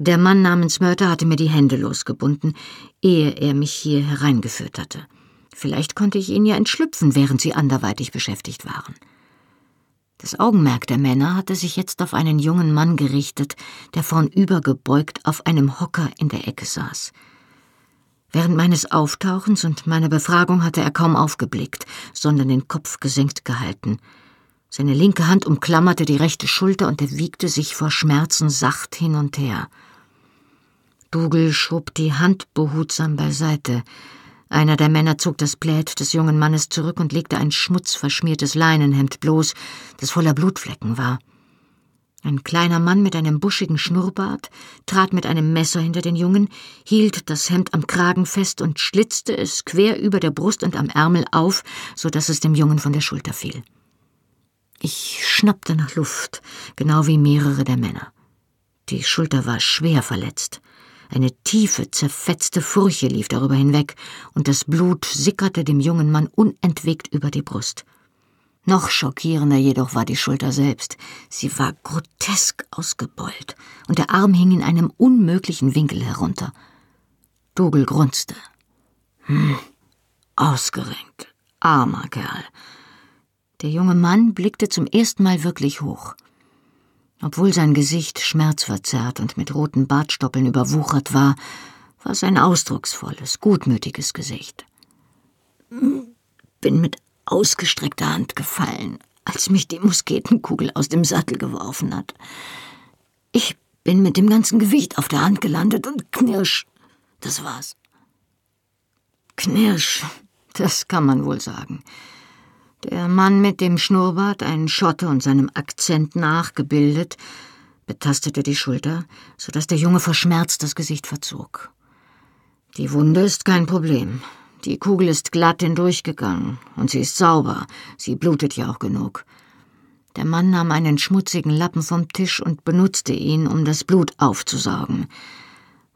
Der Mann namens Mörter hatte mir die Hände losgebunden, ehe er mich hier hereingeführt hatte. Vielleicht konnte ich ihnen ja entschlüpfen, während sie anderweitig beschäftigt waren. Das Augenmerk der Männer hatte sich jetzt auf einen jungen Mann gerichtet, der vornübergebeugt auf einem Hocker in der Ecke saß. Während meines Auftauchens und meiner Befragung hatte er kaum aufgeblickt, sondern den Kopf gesenkt gehalten. Seine linke Hand umklammerte die rechte Schulter und er wiegte sich vor Schmerzen sacht hin und her. Dougal schob die Hand behutsam beiseite. Einer der Männer zog das Plaid des jungen Mannes zurück und legte ein schmutzverschmiertes Leinenhemd bloß, das voller Blutflecken war. Ein kleiner Mann mit einem buschigen Schnurrbart trat mit einem Messer hinter den Jungen, hielt das Hemd am Kragen fest und schlitzte es quer über der Brust und am Ärmel auf, so dass es dem Jungen von der Schulter fiel. Ich schnappte nach Luft, genau wie mehrere der Männer. Die Schulter war schwer verletzt. Eine tiefe, zerfetzte Furche lief darüber hinweg, und das Blut sickerte dem jungen Mann unentwegt über die Brust. Noch schockierender jedoch war die Schulter selbst. Sie war grotesk ausgebeult, und der Arm hing in einem unmöglichen Winkel herunter. Dougal grunzte. Hm, ausgerenkt, armer Kerl. Der junge Mann blickte zum ersten Mal wirklich hoch. Obwohl sein Gesicht schmerzverzerrt und mit roten Bartstoppeln überwuchert war, war es ein ausdrucksvolles, gutmütiges Gesicht. Bin mit ausgestreckter Hand gefallen, als mich die Musketenkugel aus dem Sattel geworfen hat. Ich bin mit dem ganzen Gewicht auf der Hand gelandet und knirsch. Das war's. Knirsch, das kann man wohl sagen. Der Mann mit dem Schnurrbart, ein Schotte und seinem Akzent nachgebildet, betastete die Schulter, so dass der Junge vor Schmerz das Gesicht verzog. Die Wunde ist kein Problem. Die Kugel ist glatt hindurchgegangen und sie ist sauber. Sie blutet ja auch genug. Der Mann nahm einen schmutzigen Lappen vom Tisch und benutzte ihn, um das Blut aufzusaugen.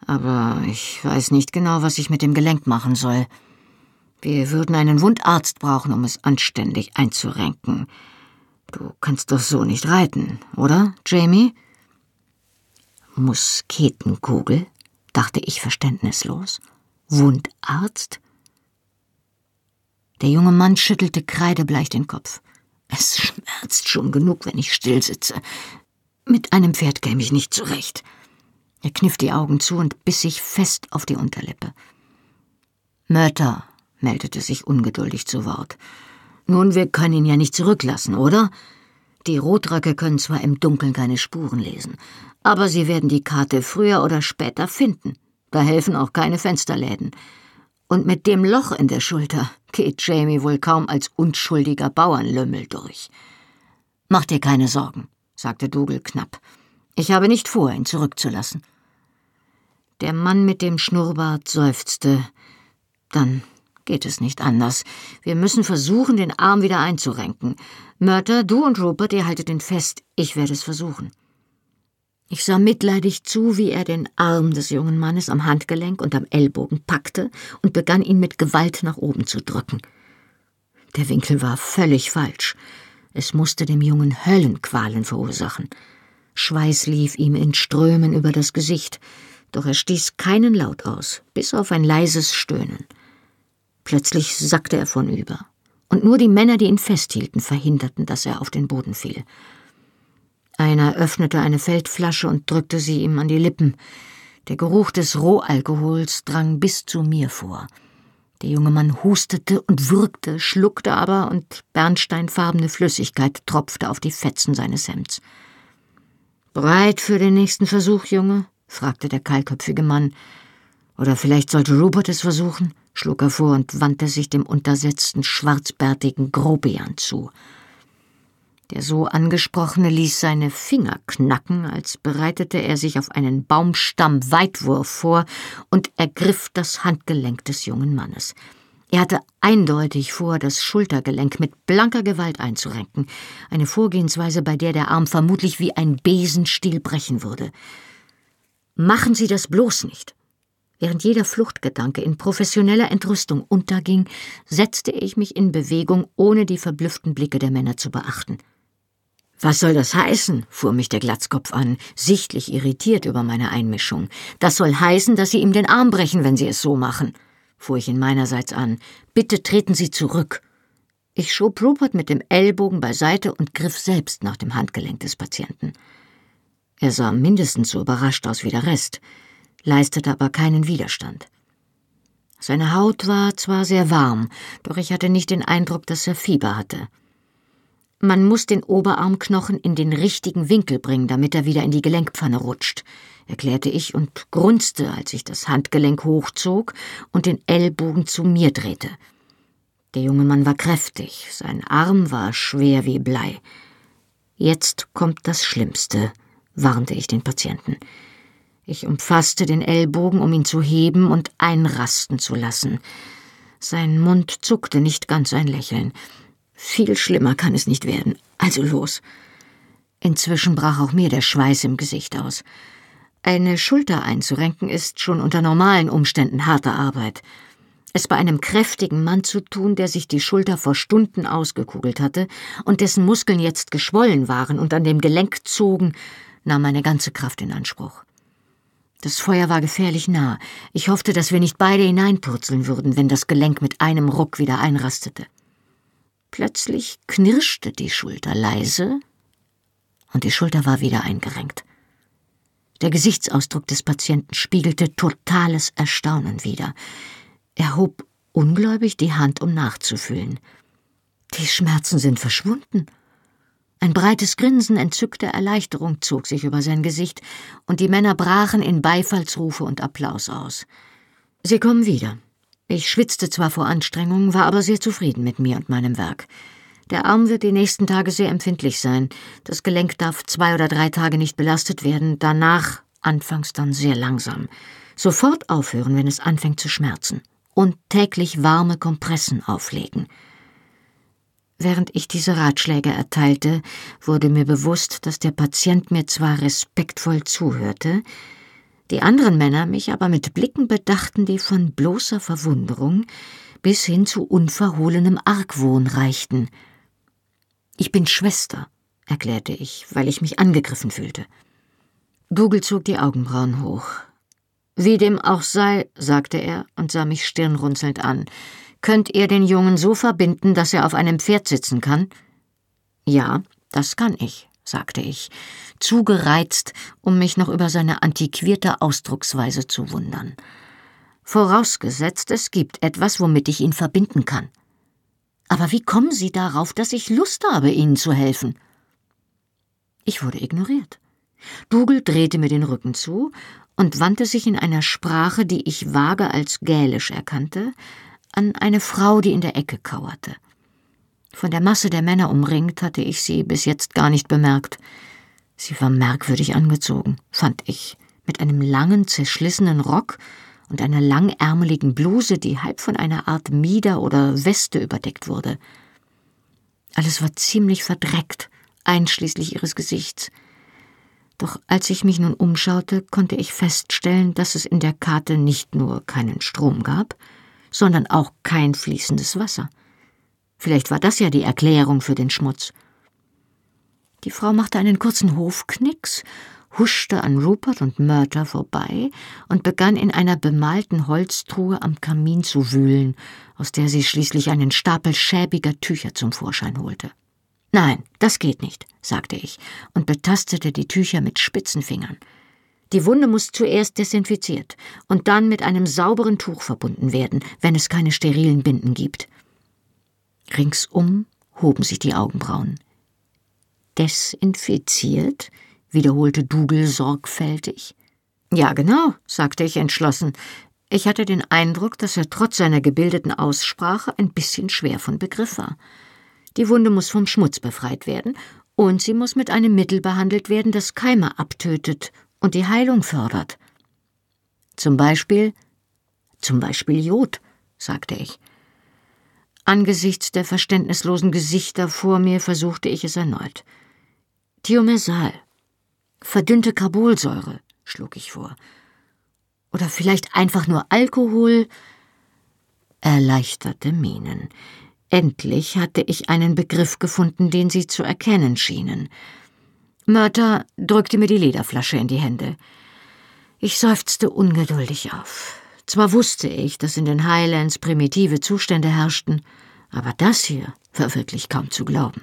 Aber ich weiß nicht genau, was ich mit dem Gelenk machen soll. Wir würden einen Wundarzt brauchen, um es anständig einzurenken. Du kannst doch so nicht reiten, oder, Jamie? Musketenkugel? dachte ich verständnislos. Wundarzt? Der junge Mann schüttelte kreidebleich den Kopf. Es schmerzt schon genug, wenn ich still sitze. Mit einem Pferd käme ich nicht zurecht. Er kniff die Augen zu und biss sich fest auf die Unterlippe. Mörter, meldete sich ungeduldig zu Wort. Nun, wir können ihn ja nicht zurücklassen, oder? Die Rotröcke können zwar im Dunkeln keine Spuren lesen, aber sie werden die Karte früher oder später finden. Da helfen auch keine Fensterläden. Und mit dem Loch in der Schulter geht Jamie wohl kaum als unschuldiger Bauernlümmel durch. Mach dir keine Sorgen, sagte Dougal knapp. Ich habe nicht vor, ihn zurückzulassen. Der Mann mit dem Schnurrbart seufzte. Dann geht es nicht anders. Wir müssen versuchen, den Arm wieder einzurenken. Mörter, du und Rupert, ihr haltet ihn fest. Ich werde es versuchen. Ich sah mitleidig zu, wie er den Arm des jungen Mannes am Handgelenk und am Ellbogen packte und begann ihn mit Gewalt nach oben zu drücken. Der Winkel war völlig falsch. Es musste dem Jungen Höllenqualen verursachen. Schweiß lief ihm in Strömen über das Gesicht, doch er stieß keinen Laut aus, bis auf ein leises Stöhnen. Plötzlich sackte er vornüber, und nur die Männer, die ihn festhielten, verhinderten, dass er auf den Boden fiel. Einer öffnete eine Feldflasche und drückte sie ihm an die Lippen. Der Geruch des Rohalkohols drang bis zu mir vor. Der junge Mann hustete und würgte, schluckte aber, und bernsteinfarbene Flüssigkeit tropfte auf die Fetzen seines Hemds. Bereit für den nächsten Versuch, Junge? fragte der kahlköpfige Mann. Oder vielleicht sollte Rupert es versuchen? Schlug er vor und wandte sich dem untersetzten, schwarzbärtigen Grobian zu. Der so angesprochene ließ seine Finger knacken, als bereitete er sich auf einen Baumstamm-Weitwurf vor und ergriff das Handgelenk des jungen Mannes. Er hatte eindeutig vor, das Schultergelenk mit blanker Gewalt einzurenken, eine Vorgehensweise, bei der der Arm vermutlich wie ein Besenstiel brechen würde. Machen Sie das bloß nicht. Während jeder Fluchtgedanke in professioneller Entrüstung unterging, setzte ich mich in Bewegung, ohne die verblüfften Blicke der Männer zu beachten. Was soll das heißen? fuhr mich der Glatzkopf an, sichtlich irritiert über meine Einmischung. Das soll heißen, dass Sie ihm den Arm brechen, wenn Sie es so machen, fuhr ich ihn meinerseits an. Bitte treten Sie zurück. Ich schob Rupert mit dem Ellbogen beiseite und griff selbst nach dem Handgelenk des Patienten. Er sah mindestens so überrascht aus wie der Rest, leistete aber keinen Widerstand. Seine Haut war zwar sehr warm, doch ich hatte nicht den Eindruck, dass er Fieber hatte. Man muss den Oberarmknochen in den richtigen Winkel bringen, damit er wieder in die Gelenkpfanne rutscht. erklärte ich und grunzte, als ich das Handgelenk hochzog und den Ellbogen zu mir drehte. Der junge Mann war kräftig, sein Arm war schwer wie Blei. Jetzt kommt das Schlimmste, warnte ich den Patienten. Ich umfasste den Ellbogen, um ihn zu heben und einrasten zu lassen. Sein Mund zuckte nicht ganz ein Lächeln. Viel schlimmer kann es nicht werden. Also los. Inzwischen brach auch mir der Schweiß im Gesicht aus. Eine Schulter einzurenken ist schon unter normalen Umständen harte Arbeit. Es bei einem kräftigen Mann zu tun, der sich die Schulter vor Stunden ausgekugelt hatte und dessen Muskeln jetzt geschwollen waren und an dem Gelenk zogen, nahm meine ganze Kraft in Anspruch. Das Feuer war gefährlich nah. Ich hoffte, dass wir nicht beide hineinpurzeln würden, wenn das Gelenk mit einem Ruck wieder einrastete. Plötzlich knirschte die Schulter leise und die Schulter war wieder eingerenkt. Der Gesichtsausdruck des Patienten spiegelte totales Erstaunen wider. Er hob ungläubig die Hand, um nachzufühlen. Die Schmerzen sind verschwunden. Ein breites Grinsen entzückter Erleichterung zog sich über sein Gesicht, und die Männer brachen in Beifallsrufe und Applaus aus. Sie kommen wieder. Ich schwitzte zwar vor Anstrengung, war aber sehr zufrieden mit mir und meinem Werk. Der Arm wird die nächsten Tage sehr empfindlich sein. Das Gelenk darf zwei oder drei Tage nicht belastet werden, danach anfangs dann sehr langsam. Sofort aufhören, wenn es anfängt zu schmerzen. Und täglich warme Kompressen auflegen. Während ich diese Ratschläge erteilte, wurde mir bewusst, dass der Patient mir zwar respektvoll zuhörte, die anderen Männer mich aber mit Blicken bedachten, die von bloßer Verwunderung bis hin zu unverhohlenem Argwohn reichten. Ich bin Schwester, erklärte ich, weil ich mich angegriffen fühlte. Dougal zog die Augenbrauen hoch. Wie dem auch sei, sagte er und sah mich stirnrunzelnd an, könnt ihr den Jungen so verbinden, dass er auf einem Pferd sitzen kann? Ja, das kann ich, sagte ich, zu gereizt, um mich noch über seine antiquierte Ausdrucksweise zu wundern. Vorausgesetzt, es gibt etwas, womit ich ihn verbinden kann. Aber wie kommen Sie darauf, dass ich Lust habe, Ihnen zu helfen? Ich wurde ignoriert. Dougal drehte mir den Rücken zu und wandte sich in einer Sprache, die ich vage als Gälisch erkannte, an eine Frau, die in der Ecke kauerte. Von der Masse der Männer umringt hatte ich sie bis jetzt gar nicht bemerkt. Sie war merkwürdig angezogen, fand ich, mit einem langen, zerschlissenen Rock und einer langärmeligen Bluse, die halb von einer Art Mieder oder Weste überdeckt wurde. Alles war ziemlich verdreckt, einschließlich ihres Gesichts. Doch als ich mich nun umschaute, konnte ich feststellen, dass es in der Karte nicht nur keinen Strom gab, sondern auch kein fließendes Wasser. Vielleicht war das ja die Erklärung für den Schmutz. Die Frau machte einen kurzen Hofknicks huschte an Rupert und Murter vorbei und begann in einer bemalten Holztruhe am Kamin zu wühlen, aus der sie schließlich einen Stapel schäbiger Tücher zum Vorschein holte. Nein, das geht nicht, sagte ich und betastete die Tücher mit spitzen Fingern. Die Wunde muss zuerst desinfiziert und dann mit einem sauberen Tuch verbunden werden, wenn es keine sterilen Binden gibt. Ringsum hoben sich die Augenbrauen. Desinfiziert? wiederholte Dougal sorgfältig. Ja, genau, sagte ich entschlossen. Ich hatte den Eindruck, dass er trotz seiner gebildeten Aussprache ein bisschen schwer von Begriff war. Die Wunde muss vom Schmutz befreit werden, und sie muss mit einem Mittel behandelt werden, das Keime abtötet und die Heilung fördert. Zum Beispiel zum Beispiel Jod, sagte ich. Angesichts der verständnislosen Gesichter vor mir versuchte ich es erneut. Thiomesal, Verdünnte Carbolsäure, schlug ich vor. Oder vielleicht einfach nur Alkohol? Erleichterte Mienen. Endlich hatte ich einen Begriff gefunden, den sie zu erkennen schienen. Mörter drückte mir die Lederflasche in die Hände. Ich seufzte ungeduldig auf. Zwar wusste ich, dass in den Highlands primitive Zustände herrschten, aber das hier war wirklich kaum zu glauben.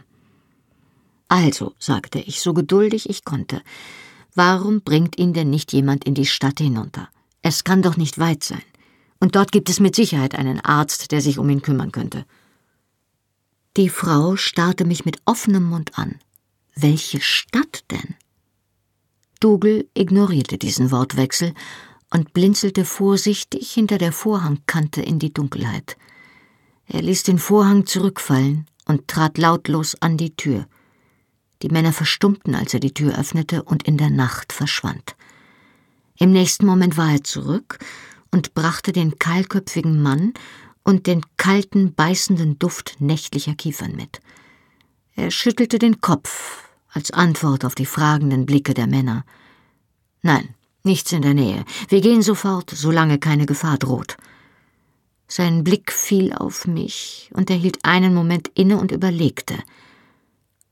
Also, sagte ich, so geduldig ich konnte, warum bringt ihn denn nicht jemand in die Stadt hinunter? Es kann doch nicht weit sein. Und dort gibt es mit Sicherheit einen Arzt, der sich um ihn kümmern könnte. Die Frau starrte mich mit offenem Mund an. Welche Stadt denn? Dougal ignorierte diesen Wortwechsel und blinzelte vorsichtig hinter der Vorhangkante in die Dunkelheit. Er ließ den Vorhang zurückfallen und trat lautlos an die Tür. Die Männer verstummten, als er die Tür öffnete und in der Nacht verschwand. Im nächsten Moment war er zurück und brachte den kahlköpfigen Mann und den kalten, beißenden Duft nächtlicher Kiefern mit. Er schüttelte den Kopf als Antwort auf die fragenden Blicke der Männer. Nein, nichts in der Nähe. Wir gehen sofort, solange keine Gefahr droht. Sein Blick fiel auf mich, und er hielt einen Moment inne und überlegte.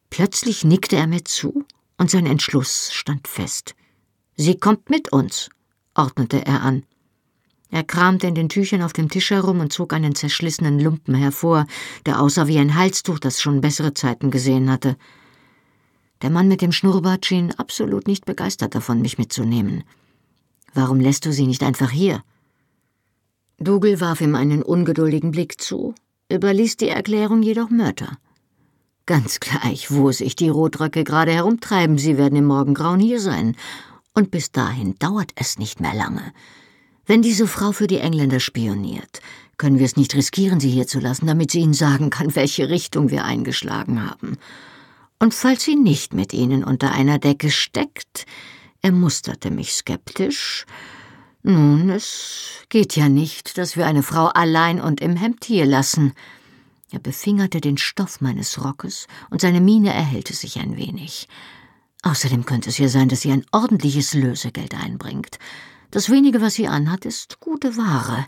Plötzlich nickte er mir zu, und sein Entschluss stand fest. Sie kommt mit uns, ordnete er an. Er kramte in den Tüchern auf dem Tisch herum und zog einen zerschlissenen Lumpen hervor, der aussah wie ein Halstuch, das schon bessere Zeiten gesehen hatte. Der Mann mit dem Schnurrbart schien absolut nicht begeistert davon, mich mitzunehmen. Warum lässt du sie nicht einfach hier? Dougal warf ihm einen ungeduldigen Blick zu, überließ die Erklärung jedoch Mörter. Ganz gleich, wo sich die Rotröcke gerade herumtreiben, sie werden im Morgengrauen hier sein. Und bis dahin dauert es nicht mehr lange. Wenn diese Frau für die Engländer spioniert, können wir es nicht riskieren, sie hier zu lassen, damit sie ihnen sagen kann, welche Richtung wir eingeschlagen haben. Und falls sie nicht mit ihnen unter einer Decke steckt, er musterte mich skeptisch, nun, es geht ja nicht, dass wir eine Frau allein und im Hemd hier lassen. Er befingerte den Stoff meines Rockes, und seine Miene erhellte sich ein wenig. Außerdem könnte es ja sein, dass sie ein ordentliches Lösegeld einbringt. Das wenige, was sie anhat, ist gute Ware.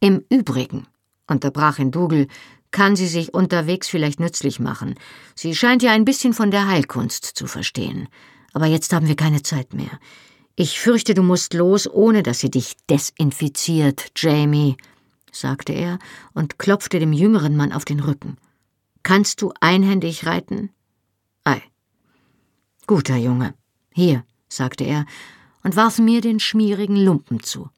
Im Übrigen, unterbrach ihn Dougal, kann sie sich unterwegs vielleicht nützlich machen. Sie scheint ja ein bisschen von der Heilkunst zu verstehen. Aber jetzt haben wir keine Zeit mehr. Ich fürchte, du musst los, ohne dass sie dich desinfiziert, Jamie, sagte er und klopfte dem jüngeren Mann auf den Rücken. Kannst du einhändig reiten? Ei. Guter Junge. Hier, sagte er und warf mir den schmierigen Lumpen zu.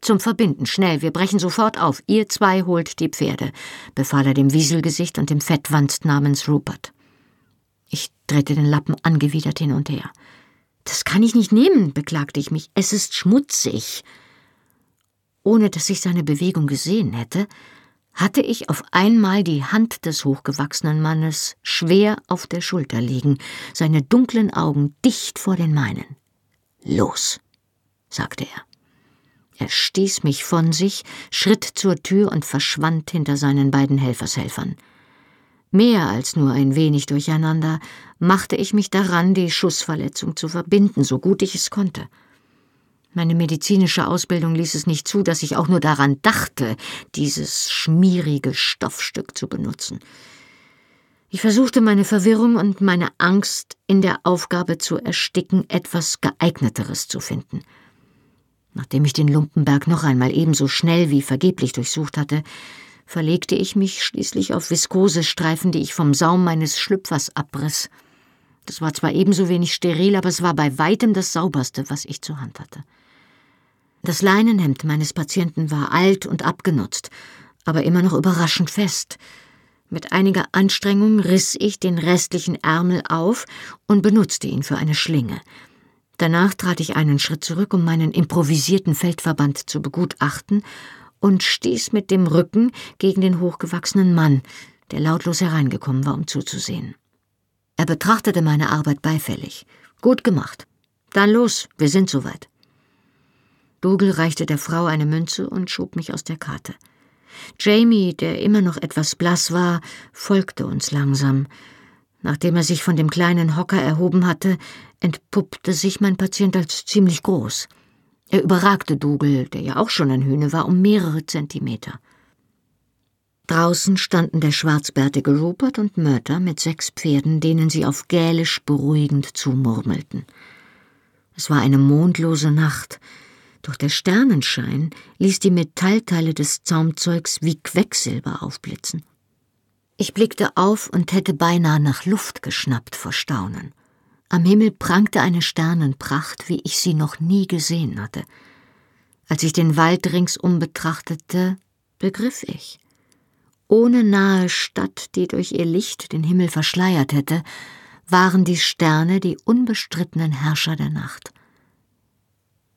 Zum Verbinden, schnell, wir brechen sofort auf. Ihr zwei holt die Pferde, befahl er dem Wieselgesicht und dem Fettwanst namens Rupert. Ich drehte den Lappen angewidert hin und her. Das kann ich nicht nehmen, beklagte ich mich. Es ist schmutzig. Ohne dass ich seine Bewegung gesehen hätte, hatte ich auf einmal die Hand des hochgewachsenen Mannes schwer auf der Schulter liegen, seine dunklen Augen dicht vor den meinen. Los, sagte er. Er stieß mich von sich, schritt zur Tür und verschwand hinter seinen beiden Helfershelfern. Mehr als nur ein wenig durcheinander machte ich mich daran, die Schussverletzung zu verbinden, so gut ich es konnte. Meine medizinische Ausbildung ließ es nicht zu, dass ich auch nur daran dachte, dieses schmierige Stoffstück zu benutzen. Ich versuchte meine Verwirrung und meine Angst in der Aufgabe zu ersticken, etwas geeigneteres zu finden. Nachdem ich den Lumpenberg noch einmal ebenso schnell wie vergeblich durchsucht hatte, verlegte ich mich schließlich auf Viskosestreifen, die ich vom Saum meines Schlüpfers abriss. Das war zwar ebenso wenig steril, aber es war bei weitem das sauberste, was ich zur Hand hatte. Das Leinenhemd meines Patienten war alt und abgenutzt, aber immer noch überraschend fest. Mit einiger Anstrengung riss ich den restlichen Ärmel auf und benutzte ihn für eine Schlinge. Danach trat ich einen Schritt zurück, um meinen improvisierten Feldverband zu begutachten und stieß mit dem Rücken gegen den hochgewachsenen Mann, der lautlos hereingekommen war, um zuzusehen. Er betrachtete meine Arbeit beifällig. Gut gemacht. Dann los, wir sind soweit. Dougal reichte der Frau eine Münze und schob mich aus der Karte. Jamie, der immer noch etwas blass war, folgte uns langsam. Nachdem er sich von dem kleinen Hocker erhoben hatte, entpuppte sich mein Patient als ziemlich groß. Er überragte Dougal, der ja auch schon ein Hühne war, um mehrere Zentimeter. Draußen standen der schwarzbärtige Rupert und Mörter mit sechs Pferden, denen sie auf Gälisch beruhigend zumurmelten. Es war eine mondlose Nacht, doch der Sternenschein ließ die Metallteile des Zaumzeugs wie Quecksilber aufblitzen. Ich blickte auf und hätte beinahe nach Luft geschnappt vor Staunen. Am Himmel prangte eine Sternenpracht, wie ich sie noch nie gesehen hatte. Als ich den Wald ringsum betrachtete, begriff ich. Ohne nahe Stadt, die durch ihr Licht den Himmel verschleiert hätte, waren die Sterne die unbestrittenen Herrscher der Nacht.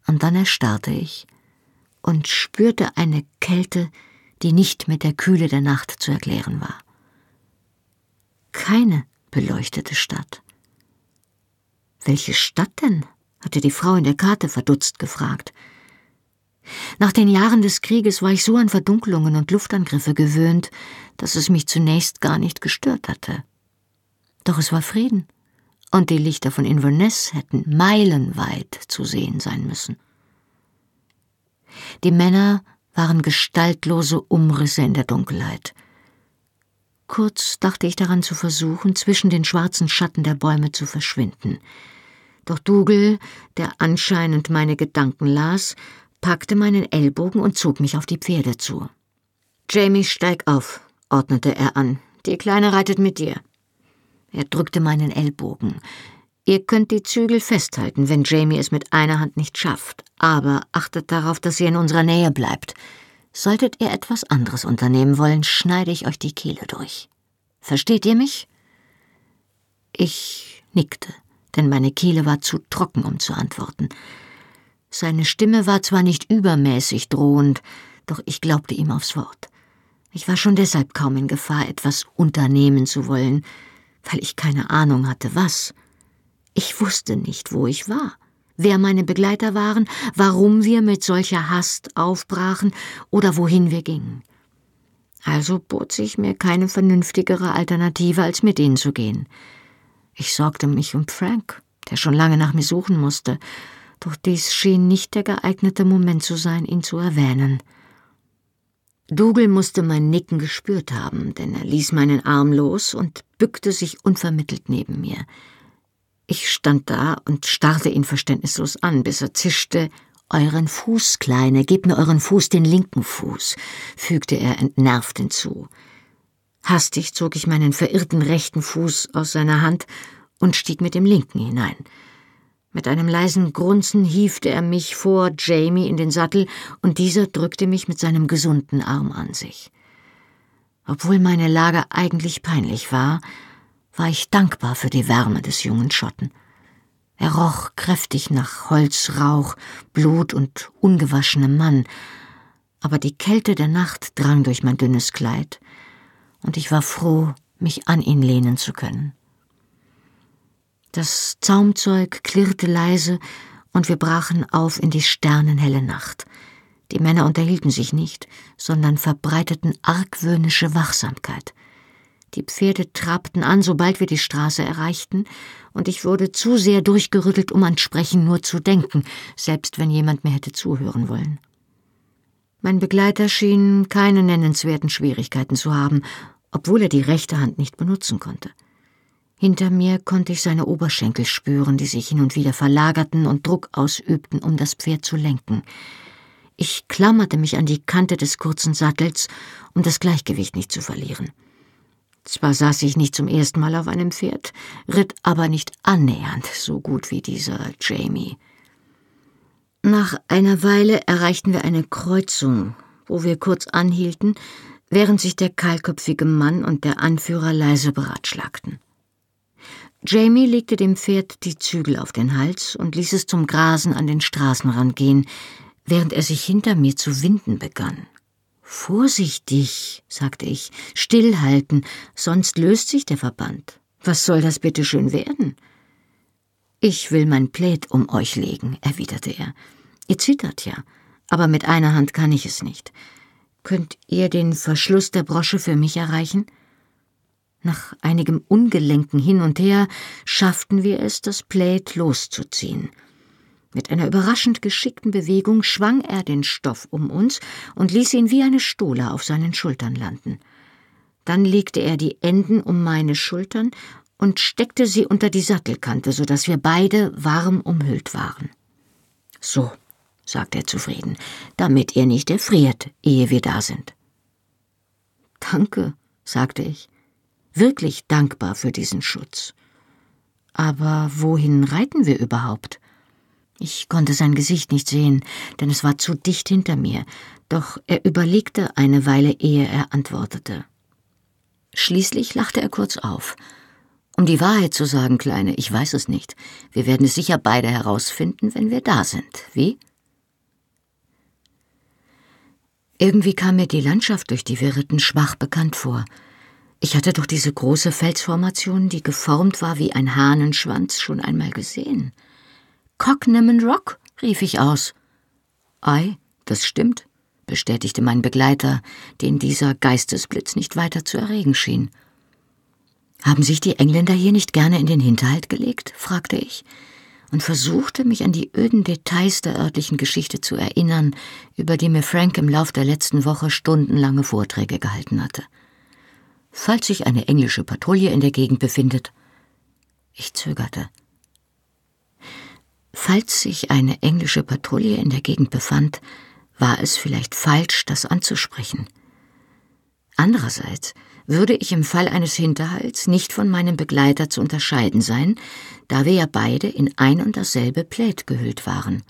Und dann erstarrte ich und spürte eine Kälte, die nicht mit der Kühle der Nacht zu erklären war. Keine beleuchtete Stadt. Welche Stadt denn? hatte die Frau in der Karte verdutzt gefragt. Nach den Jahren des Krieges war ich so an Verdunkelungen und Luftangriffe gewöhnt, dass es mich zunächst gar nicht gestört hatte. Doch es war Frieden, und die Lichter von Inverness hätten meilenweit zu sehen sein müssen. Die Männer waren gestaltlose Umrisse in der Dunkelheit. Kurz dachte ich daran zu versuchen, zwischen den schwarzen Schatten der Bäume zu verschwinden. Doch Dougal, der anscheinend meine Gedanken las, packte meinen Ellbogen und zog mich auf die Pferde zu. Jamie, steig auf, ordnete er an. Die Kleine reitet mit dir. Er drückte meinen Ellbogen. Ihr könnt die Zügel festhalten, wenn Jamie es mit einer Hand nicht schafft, aber achtet darauf, dass ihr in unserer Nähe bleibt. Solltet ihr etwas anderes unternehmen wollen, schneide ich euch die Kehle durch. Versteht ihr mich? Ich nickte, denn meine Kehle war zu trocken, um zu antworten. Seine Stimme war zwar nicht übermäßig drohend, doch ich glaubte ihm aufs Wort. Ich war schon deshalb kaum in Gefahr, etwas unternehmen zu wollen, weil ich keine Ahnung hatte, was. Ich wusste nicht, wo ich war, wer meine Begleiter waren, warum wir mit solcher Hast aufbrachen oder wohin wir gingen. Also bot sich mir keine vernünftigere Alternative, als mit ihnen zu gehen. Ich sorgte mich um Frank, der schon lange nach mir suchen musste, doch dies schien nicht der geeignete Moment zu sein, ihn zu erwähnen. Dougal musste mein Nicken gespürt haben, denn er ließ meinen Arm los und bückte sich unvermittelt neben mir. Ich stand da und starrte ihn verständnislos an, bis er zischte Euren Fuß, Kleine, gebt mir euren Fuß, den linken Fuß, fügte er entnervt hinzu. Hastig zog ich meinen verirrten rechten Fuß aus seiner Hand und stieg mit dem linken hinein. Mit einem leisen Grunzen hiefte er mich vor Jamie in den Sattel, und dieser drückte mich mit seinem gesunden Arm an sich. Obwohl meine Lage eigentlich peinlich war, war ich dankbar für die Wärme des jungen Schotten. Er roch kräftig nach Holzrauch, Blut und ungewaschenem Mann, aber die Kälte der Nacht drang durch mein dünnes Kleid, und ich war froh, mich an ihn lehnen zu können. Das Zaumzeug klirrte leise, und wir brachen auf in die sternenhelle Nacht. Die Männer unterhielten sich nicht, sondern verbreiteten argwöhnische Wachsamkeit. Die Pferde trabten an, sobald wir die Straße erreichten, und ich wurde zu sehr durchgerüttelt, um an Sprechen nur zu denken, selbst wenn jemand mir hätte zuhören wollen. Mein Begleiter schien keine nennenswerten Schwierigkeiten zu haben, obwohl er die rechte Hand nicht benutzen konnte. Hinter mir konnte ich seine Oberschenkel spüren, die sich hin und wieder verlagerten und Druck ausübten, um das Pferd zu lenken. Ich klammerte mich an die Kante des kurzen Sattels, um das Gleichgewicht nicht zu verlieren. Zwar saß ich nicht zum ersten Mal auf einem Pferd, ritt aber nicht annähernd so gut wie dieser Jamie. Nach einer Weile erreichten wir eine Kreuzung, wo wir kurz anhielten, während sich der kahlköpfige Mann und der Anführer leise beratschlagten. Jamie legte dem Pferd die Zügel auf den Hals und ließ es zum Grasen an den Straßenrand gehen, während er sich hinter mir zu winden begann. Vorsichtig, sagte ich, stillhalten, sonst löst sich der Verband. Was soll das bitte schön werden? Ich will mein Plaid um euch legen, erwiderte er. Ihr zittert ja, aber mit einer Hand kann ich es nicht. Könnt ihr den Verschluss der Brosche für mich erreichen? Nach einigem ungelenken Hin und Her schafften wir es, das Plaid loszuziehen. Mit einer überraschend geschickten Bewegung schwang er den Stoff um uns und ließ ihn wie eine Stuhle auf seinen Schultern landen. Dann legte er die Enden um meine Schultern und steckte sie unter die Sattelkante, so dass wir beide warm umhüllt waren. So, sagte er zufrieden, damit ihr nicht erfriert, ehe wir da sind. Danke, sagte ich, wirklich dankbar für diesen Schutz. Aber wohin reiten wir überhaupt? Ich konnte sein Gesicht nicht sehen, denn es war zu dicht hinter mir, doch er überlegte eine Weile, ehe er antwortete. Schließlich lachte er kurz auf, Um die Wahrheit zu sagen, Kleine, ich weiß es nicht. Wir werden es sicher beide herausfinden, wenn wir da sind. Wie? Irgendwie kam mir die Landschaft, durch die wir ritten, schwach bekannt vor. Ich hatte doch diese große Felsformation, die geformt war wie ein Hahnenschwanz, schon einmal gesehen. Cocknamon Rock, rief ich aus. Ei, das stimmt, bestätigte mein Begleiter, den dieser Geistesblitz nicht weiter zu erregen schien. Haben sich die Engländer hier nicht gerne in den Hinterhalt gelegt? fragte ich und versuchte, mich an die öden Details der örtlichen Geschichte zu erinnern, über die mir Frank im Lauf der letzten Woche stundenlange Vorträge gehalten hatte. Falls sich eine englische Patrouille in der Gegend befindet. Ich zögerte. Falls sich eine englische Patrouille in der Gegend befand, war es vielleicht falsch, das anzusprechen. Andererseits würde ich im Fall eines Hinterhalts nicht von meinem Begleiter zu unterscheiden sein, da wir ja beide in ein und dasselbe Plaid gehüllt waren.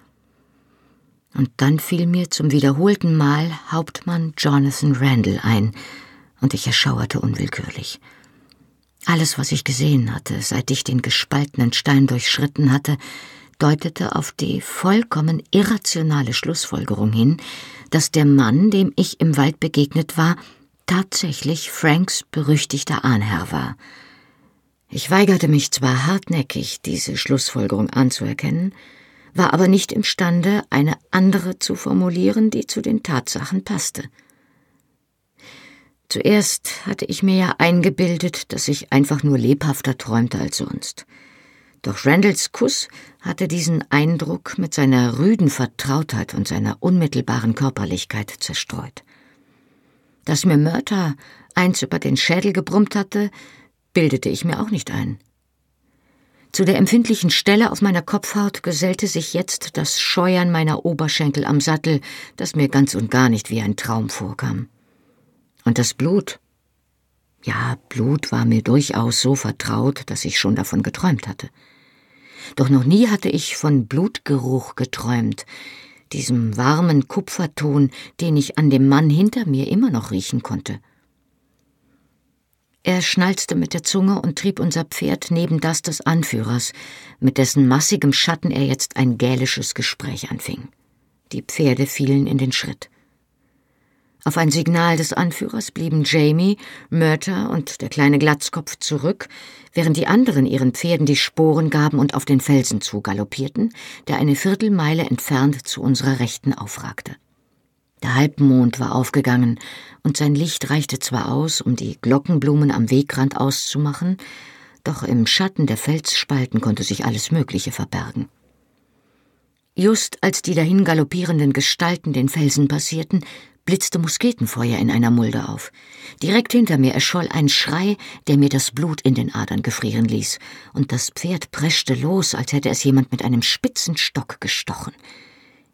Und dann fiel mir zum wiederholten Mal Hauptmann Jonathan Randall ein, und ich erschauerte unwillkürlich. Alles, was ich gesehen hatte, seit ich den gespaltenen Stein durchschritten hatte, deutete auf die vollkommen irrationale Schlussfolgerung hin, dass der Mann, dem ich im Wald begegnet war, tatsächlich Franks berüchtigter Ahnherr war. Ich weigerte mich zwar hartnäckig, diese Schlussfolgerung anzuerkennen, war aber nicht imstande, eine andere zu formulieren, die zu den Tatsachen passte. Zuerst hatte ich mir ja eingebildet, dass ich einfach nur lebhafter träumte als sonst. Doch Randalls Kuss hatte diesen Eindruck mit seiner rüden Vertrautheit und seiner unmittelbaren Körperlichkeit zerstreut. Dass mir Mörter eins über den Schädel gebrummt hatte, bildete ich mir auch nicht ein. Zu der empfindlichen Stelle auf meiner Kopfhaut gesellte sich jetzt das Scheuern meiner Oberschenkel am Sattel, das mir ganz und gar nicht wie ein Traum vorkam. Und das Blut. Ja, Blut war mir durchaus so vertraut, dass ich schon davon geträumt hatte. Doch noch nie hatte ich von Blutgeruch geträumt, diesem warmen Kupferton, den ich an dem Mann hinter mir immer noch riechen konnte. Er schnalzte mit der Zunge und trieb unser Pferd neben das des Anführers, mit dessen massigem Schatten er jetzt ein gälisches Gespräch anfing. Die Pferde fielen in den Schritt. Auf ein Signal des Anführers blieben Jamie, Murta und der kleine Glatzkopf zurück, während die anderen ihren Pferden die Sporen gaben und auf den Felsen zugaloppierten, der eine Viertelmeile entfernt zu unserer Rechten aufragte. Der Halbmond war aufgegangen, und sein Licht reichte zwar aus, um die Glockenblumen am Wegrand auszumachen, doch im Schatten der Felsspalten konnte sich alles Mögliche verbergen. Just als die dahin galoppierenden Gestalten den Felsen passierten, blitzte Musketenfeuer in einer Mulde auf. Direkt hinter mir erscholl ein Schrei, der mir das Blut in den Adern gefrieren ließ, und das Pferd preschte los, als hätte es jemand mit einem spitzen Stock gestochen.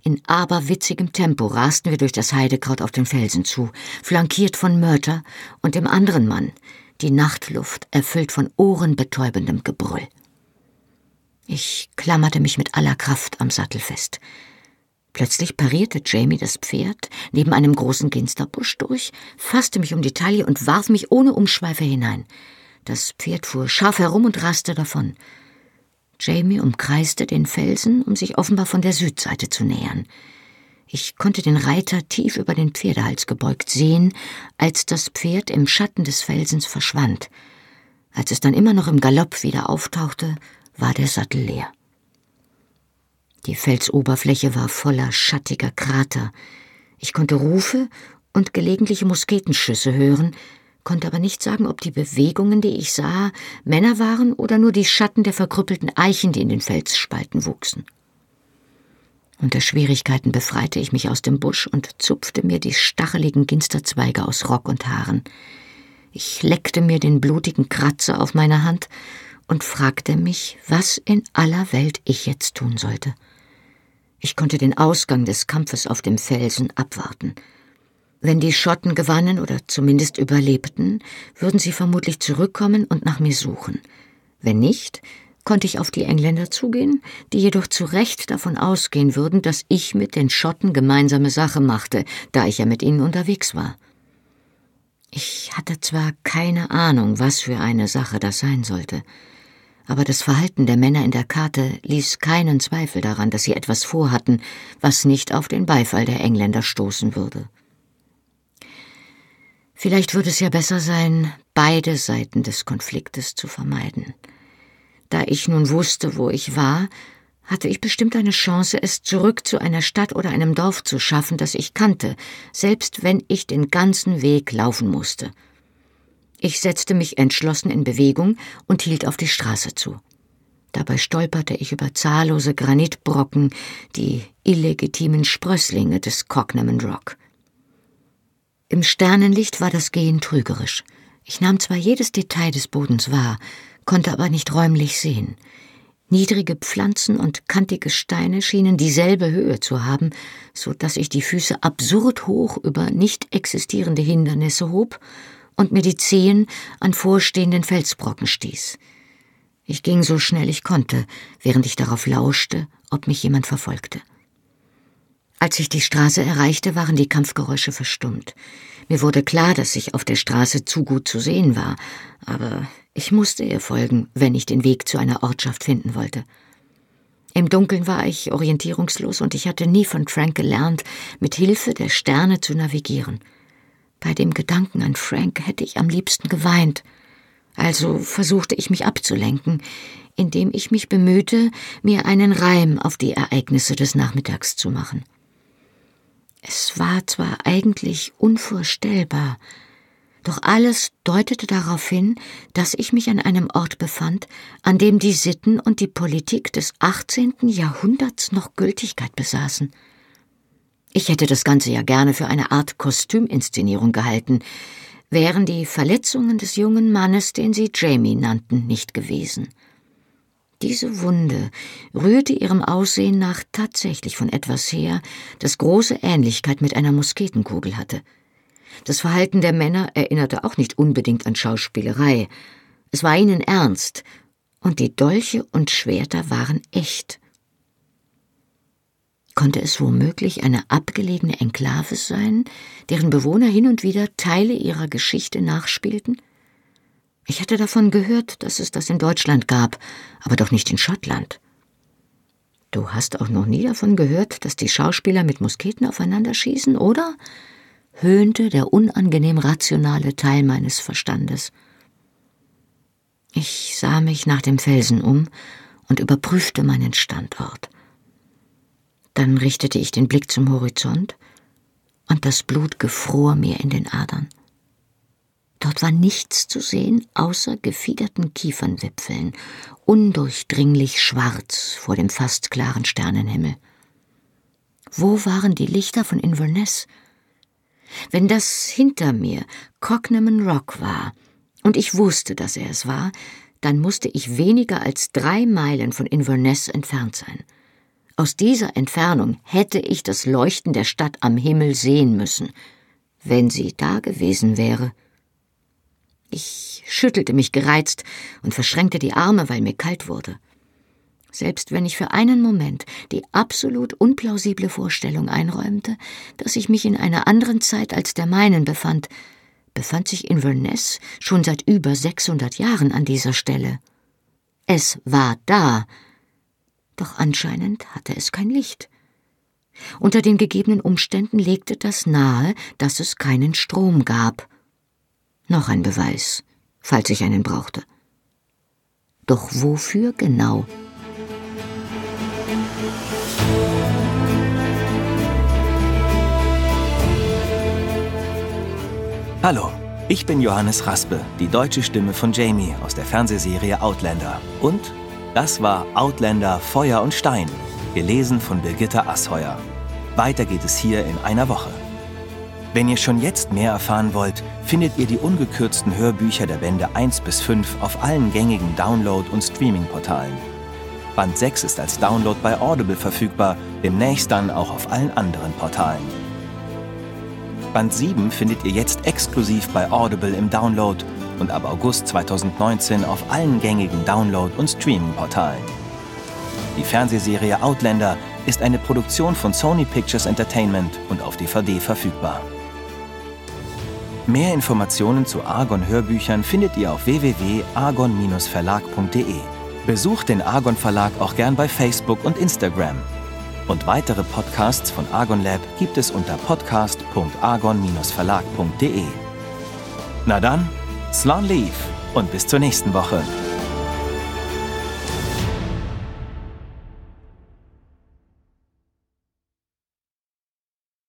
In aberwitzigem Tempo rasten wir durch das Heidekraut auf den Felsen zu, flankiert von Mörter und dem anderen Mann, die Nachtluft erfüllt von ohrenbetäubendem Gebrüll. Ich klammerte mich mit aller Kraft am Sattel fest. Plötzlich parierte Jamie das Pferd neben einem großen Ginsterbusch durch, fasste mich um die Taille und warf mich ohne Umschweife hinein. Das Pferd fuhr scharf herum und raste davon. Jamie umkreiste den Felsen, um sich offenbar von der Südseite zu nähern. Ich konnte den Reiter tief über den Pferdehals gebeugt sehen, als das Pferd im Schatten des Felsens verschwand. Als es dann immer noch im Galopp wieder auftauchte, war der Sattel leer. Die Felsoberfläche war voller schattiger Krater. Ich konnte Rufe und gelegentliche Musketenschüsse hören, konnte aber nicht sagen, ob die Bewegungen, die ich sah, Männer waren oder nur die Schatten der verkrüppelten Eichen, die in den Felsspalten wuchsen. Unter Schwierigkeiten befreite ich mich aus dem Busch und zupfte mir die stacheligen Ginsterzweige aus Rock und Haaren. Ich leckte mir den blutigen Kratzer auf meiner Hand und fragte mich, was in aller Welt ich jetzt tun sollte. Ich konnte den Ausgang des Kampfes auf dem Felsen abwarten. Wenn die Schotten gewannen oder zumindest überlebten, würden sie vermutlich zurückkommen und nach mir suchen. Wenn nicht, konnte ich auf die Engländer zugehen, die jedoch zu Recht davon ausgehen würden, dass ich mit den Schotten gemeinsame Sache machte, da ich ja mit ihnen unterwegs war. Ich hatte zwar keine Ahnung, was für eine Sache das sein sollte, aber das Verhalten der Männer in der Karte ließ keinen Zweifel daran, dass sie etwas vorhatten, was nicht auf den Beifall der Engländer stoßen würde. Vielleicht würde es ja besser sein, beide Seiten des Konfliktes zu vermeiden. Da ich nun wusste, wo ich war, hatte ich bestimmt eine Chance, es zurück zu einer Stadt oder einem Dorf zu schaffen, das ich kannte, selbst wenn ich den ganzen Weg laufen musste. Ich setzte mich entschlossen in Bewegung und hielt auf die Straße zu. Dabei stolperte ich über zahllose Granitbrocken, die illegitimen Sprösslinge des Cognaman Rock. Im Sternenlicht war das Gehen trügerisch. Ich nahm zwar jedes Detail des Bodens wahr, konnte aber nicht räumlich sehen. Niedrige Pflanzen und kantige Steine schienen dieselbe Höhe zu haben, so dass ich die Füße absurd hoch über nicht existierende Hindernisse hob und mir die Zehen an vorstehenden Felsbrocken stieß. Ich ging so schnell ich konnte, während ich darauf lauschte, ob mich jemand verfolgte. Als ich die Straße erreichte, waren die Kampfgeräusche verstummt. Mir wurde klar, dass ich auf der Straße zu gut zu sehen war, aber ich musste ihr folgen, wenn ich den Weg zu einer Ortschaft finden wollte. Im Dunkeln war ich orientierungslos und ich hatte nie von Frank gelernt, mit Hilfe der Sterne zu navigieren. Bei dem Gedanken an Frank hätte ich am liebsten geweint. Also versuchte ich mich abzulenken, indem ich mich bemühte, mir einen Reim auf die Ereignisse des Nachmittags zu machen. Es war zwar eigentlich unvorstellbar, doch alles deutete darauf hin, dass ich mich an einem Ort befand, an dem die Sitten und die Politik des 18. Jahrhunderts noch Gültigkeit besaßen. Ich hätte das Ganze ja gerne für eine Art Kostüminszenierung gehalten, wären die Verletzungen des jungen Mannes, den sie Jamie nannten, nicht gewesen. Diese Wunde rührte ihrem Aussehen nach tatsächlich von etwas her, das große Ähnlichkeit mit einer Musketenkugel hatte. Das Verhalten der Männer erinnerte auch nicht unbedingt an Schauspielerei. Es war ihnen ernst, und die Dolche und Schwerter waren echt. Konnte es womöglich eine abgelegene Enklave sein, deren Bewohner hin und wieder Teile ihrer Geschichte nachspielten? Ich hatte davon gehört, dass es das in Deutschland gab, aber doch nicht in Schottland. Du hast auch noch nie davon gehört, dass die Schauspieler mit Musketen aufeinander schießen, oder? höhnte der unangenehm rationale Teil meines Verstandes. Ich sah mich nach dem Felsen um und überprüfte meinen Standort. Dann richtete ich den Blick zum Horizont, und das Blut gefror mir in den Adern. Dort war nichts zu sehen außer gefiederten Kiefernwipfeln, undurchdringlich schwarz vor dem fast klaren Sternenhimmel. Wo waren die Lichter von Inverness? Wenn das hinter mir Cognaman Rock war, und ich wusste, dass er es war, dann musste ich weniger als drei Meilen von Inverness entfernt sein. Aus dieser Entfernung hätte ich das Leuchten der Stadt am Himmel sehen müssen, wenn sie da gewesen wäre. Ich schüttelte mich gereizt und verschränkte die Arme, weil mir kalt wurde. Selbst wenn ich für einen Moment die absolut unplausible Vorstellung einräumte, dass ich mich in einer anderen Zeit als der meinen befand, befand sich Inverness schon seit über 600 Jahren an dieser Stelle. Es war da, doch anscheinend hatte es kein Licht. Unter den gegebenen Umständen legte das nahe, dass es keinen Strom gab. Noch ein Beweis, falls ich einen brauchte. Doch wofür genau? Hallo, ich bin Johannes Raspe, die deutsche Stimme von Jamie aus der Fernsehserie Outlander und das war Outlander Feuer und Stein, gelesen von Birgitta Asheuer. Weiter geht es hier in einer Woche. Wenn ihr schon jetzt mehr erfahren wollt, findet ihr die ungekürzten Hörbücher der Bände 1 bis 5 auf allen gängigen Download- und Streaming-Portalen. Band 6 ist als Download bei Audible verfügbar, demnächst dann auch auf allen anderen Portalen. Band 7 findet ihr jetzt exklusiv bei Audible im Download und ab August 2019 auf allen gängigen Download- und Streaming-Portalen. Die Fernsehserie Outlander ist eine Produktion von Sony Pictures Entertainment und auf DVD verfügbar. Mehr Informationen zu Argon Hörbüchern findet ihr auf www.argon-verlag.de. Besucht den Argon Verlag auch gern bei Facebook und Instagram. Und weitere Podcasts von Argon Lab gibt es unter podcast.argon-verlag.de. Na dann, Slán Leaf und bis zur nächsten Woche.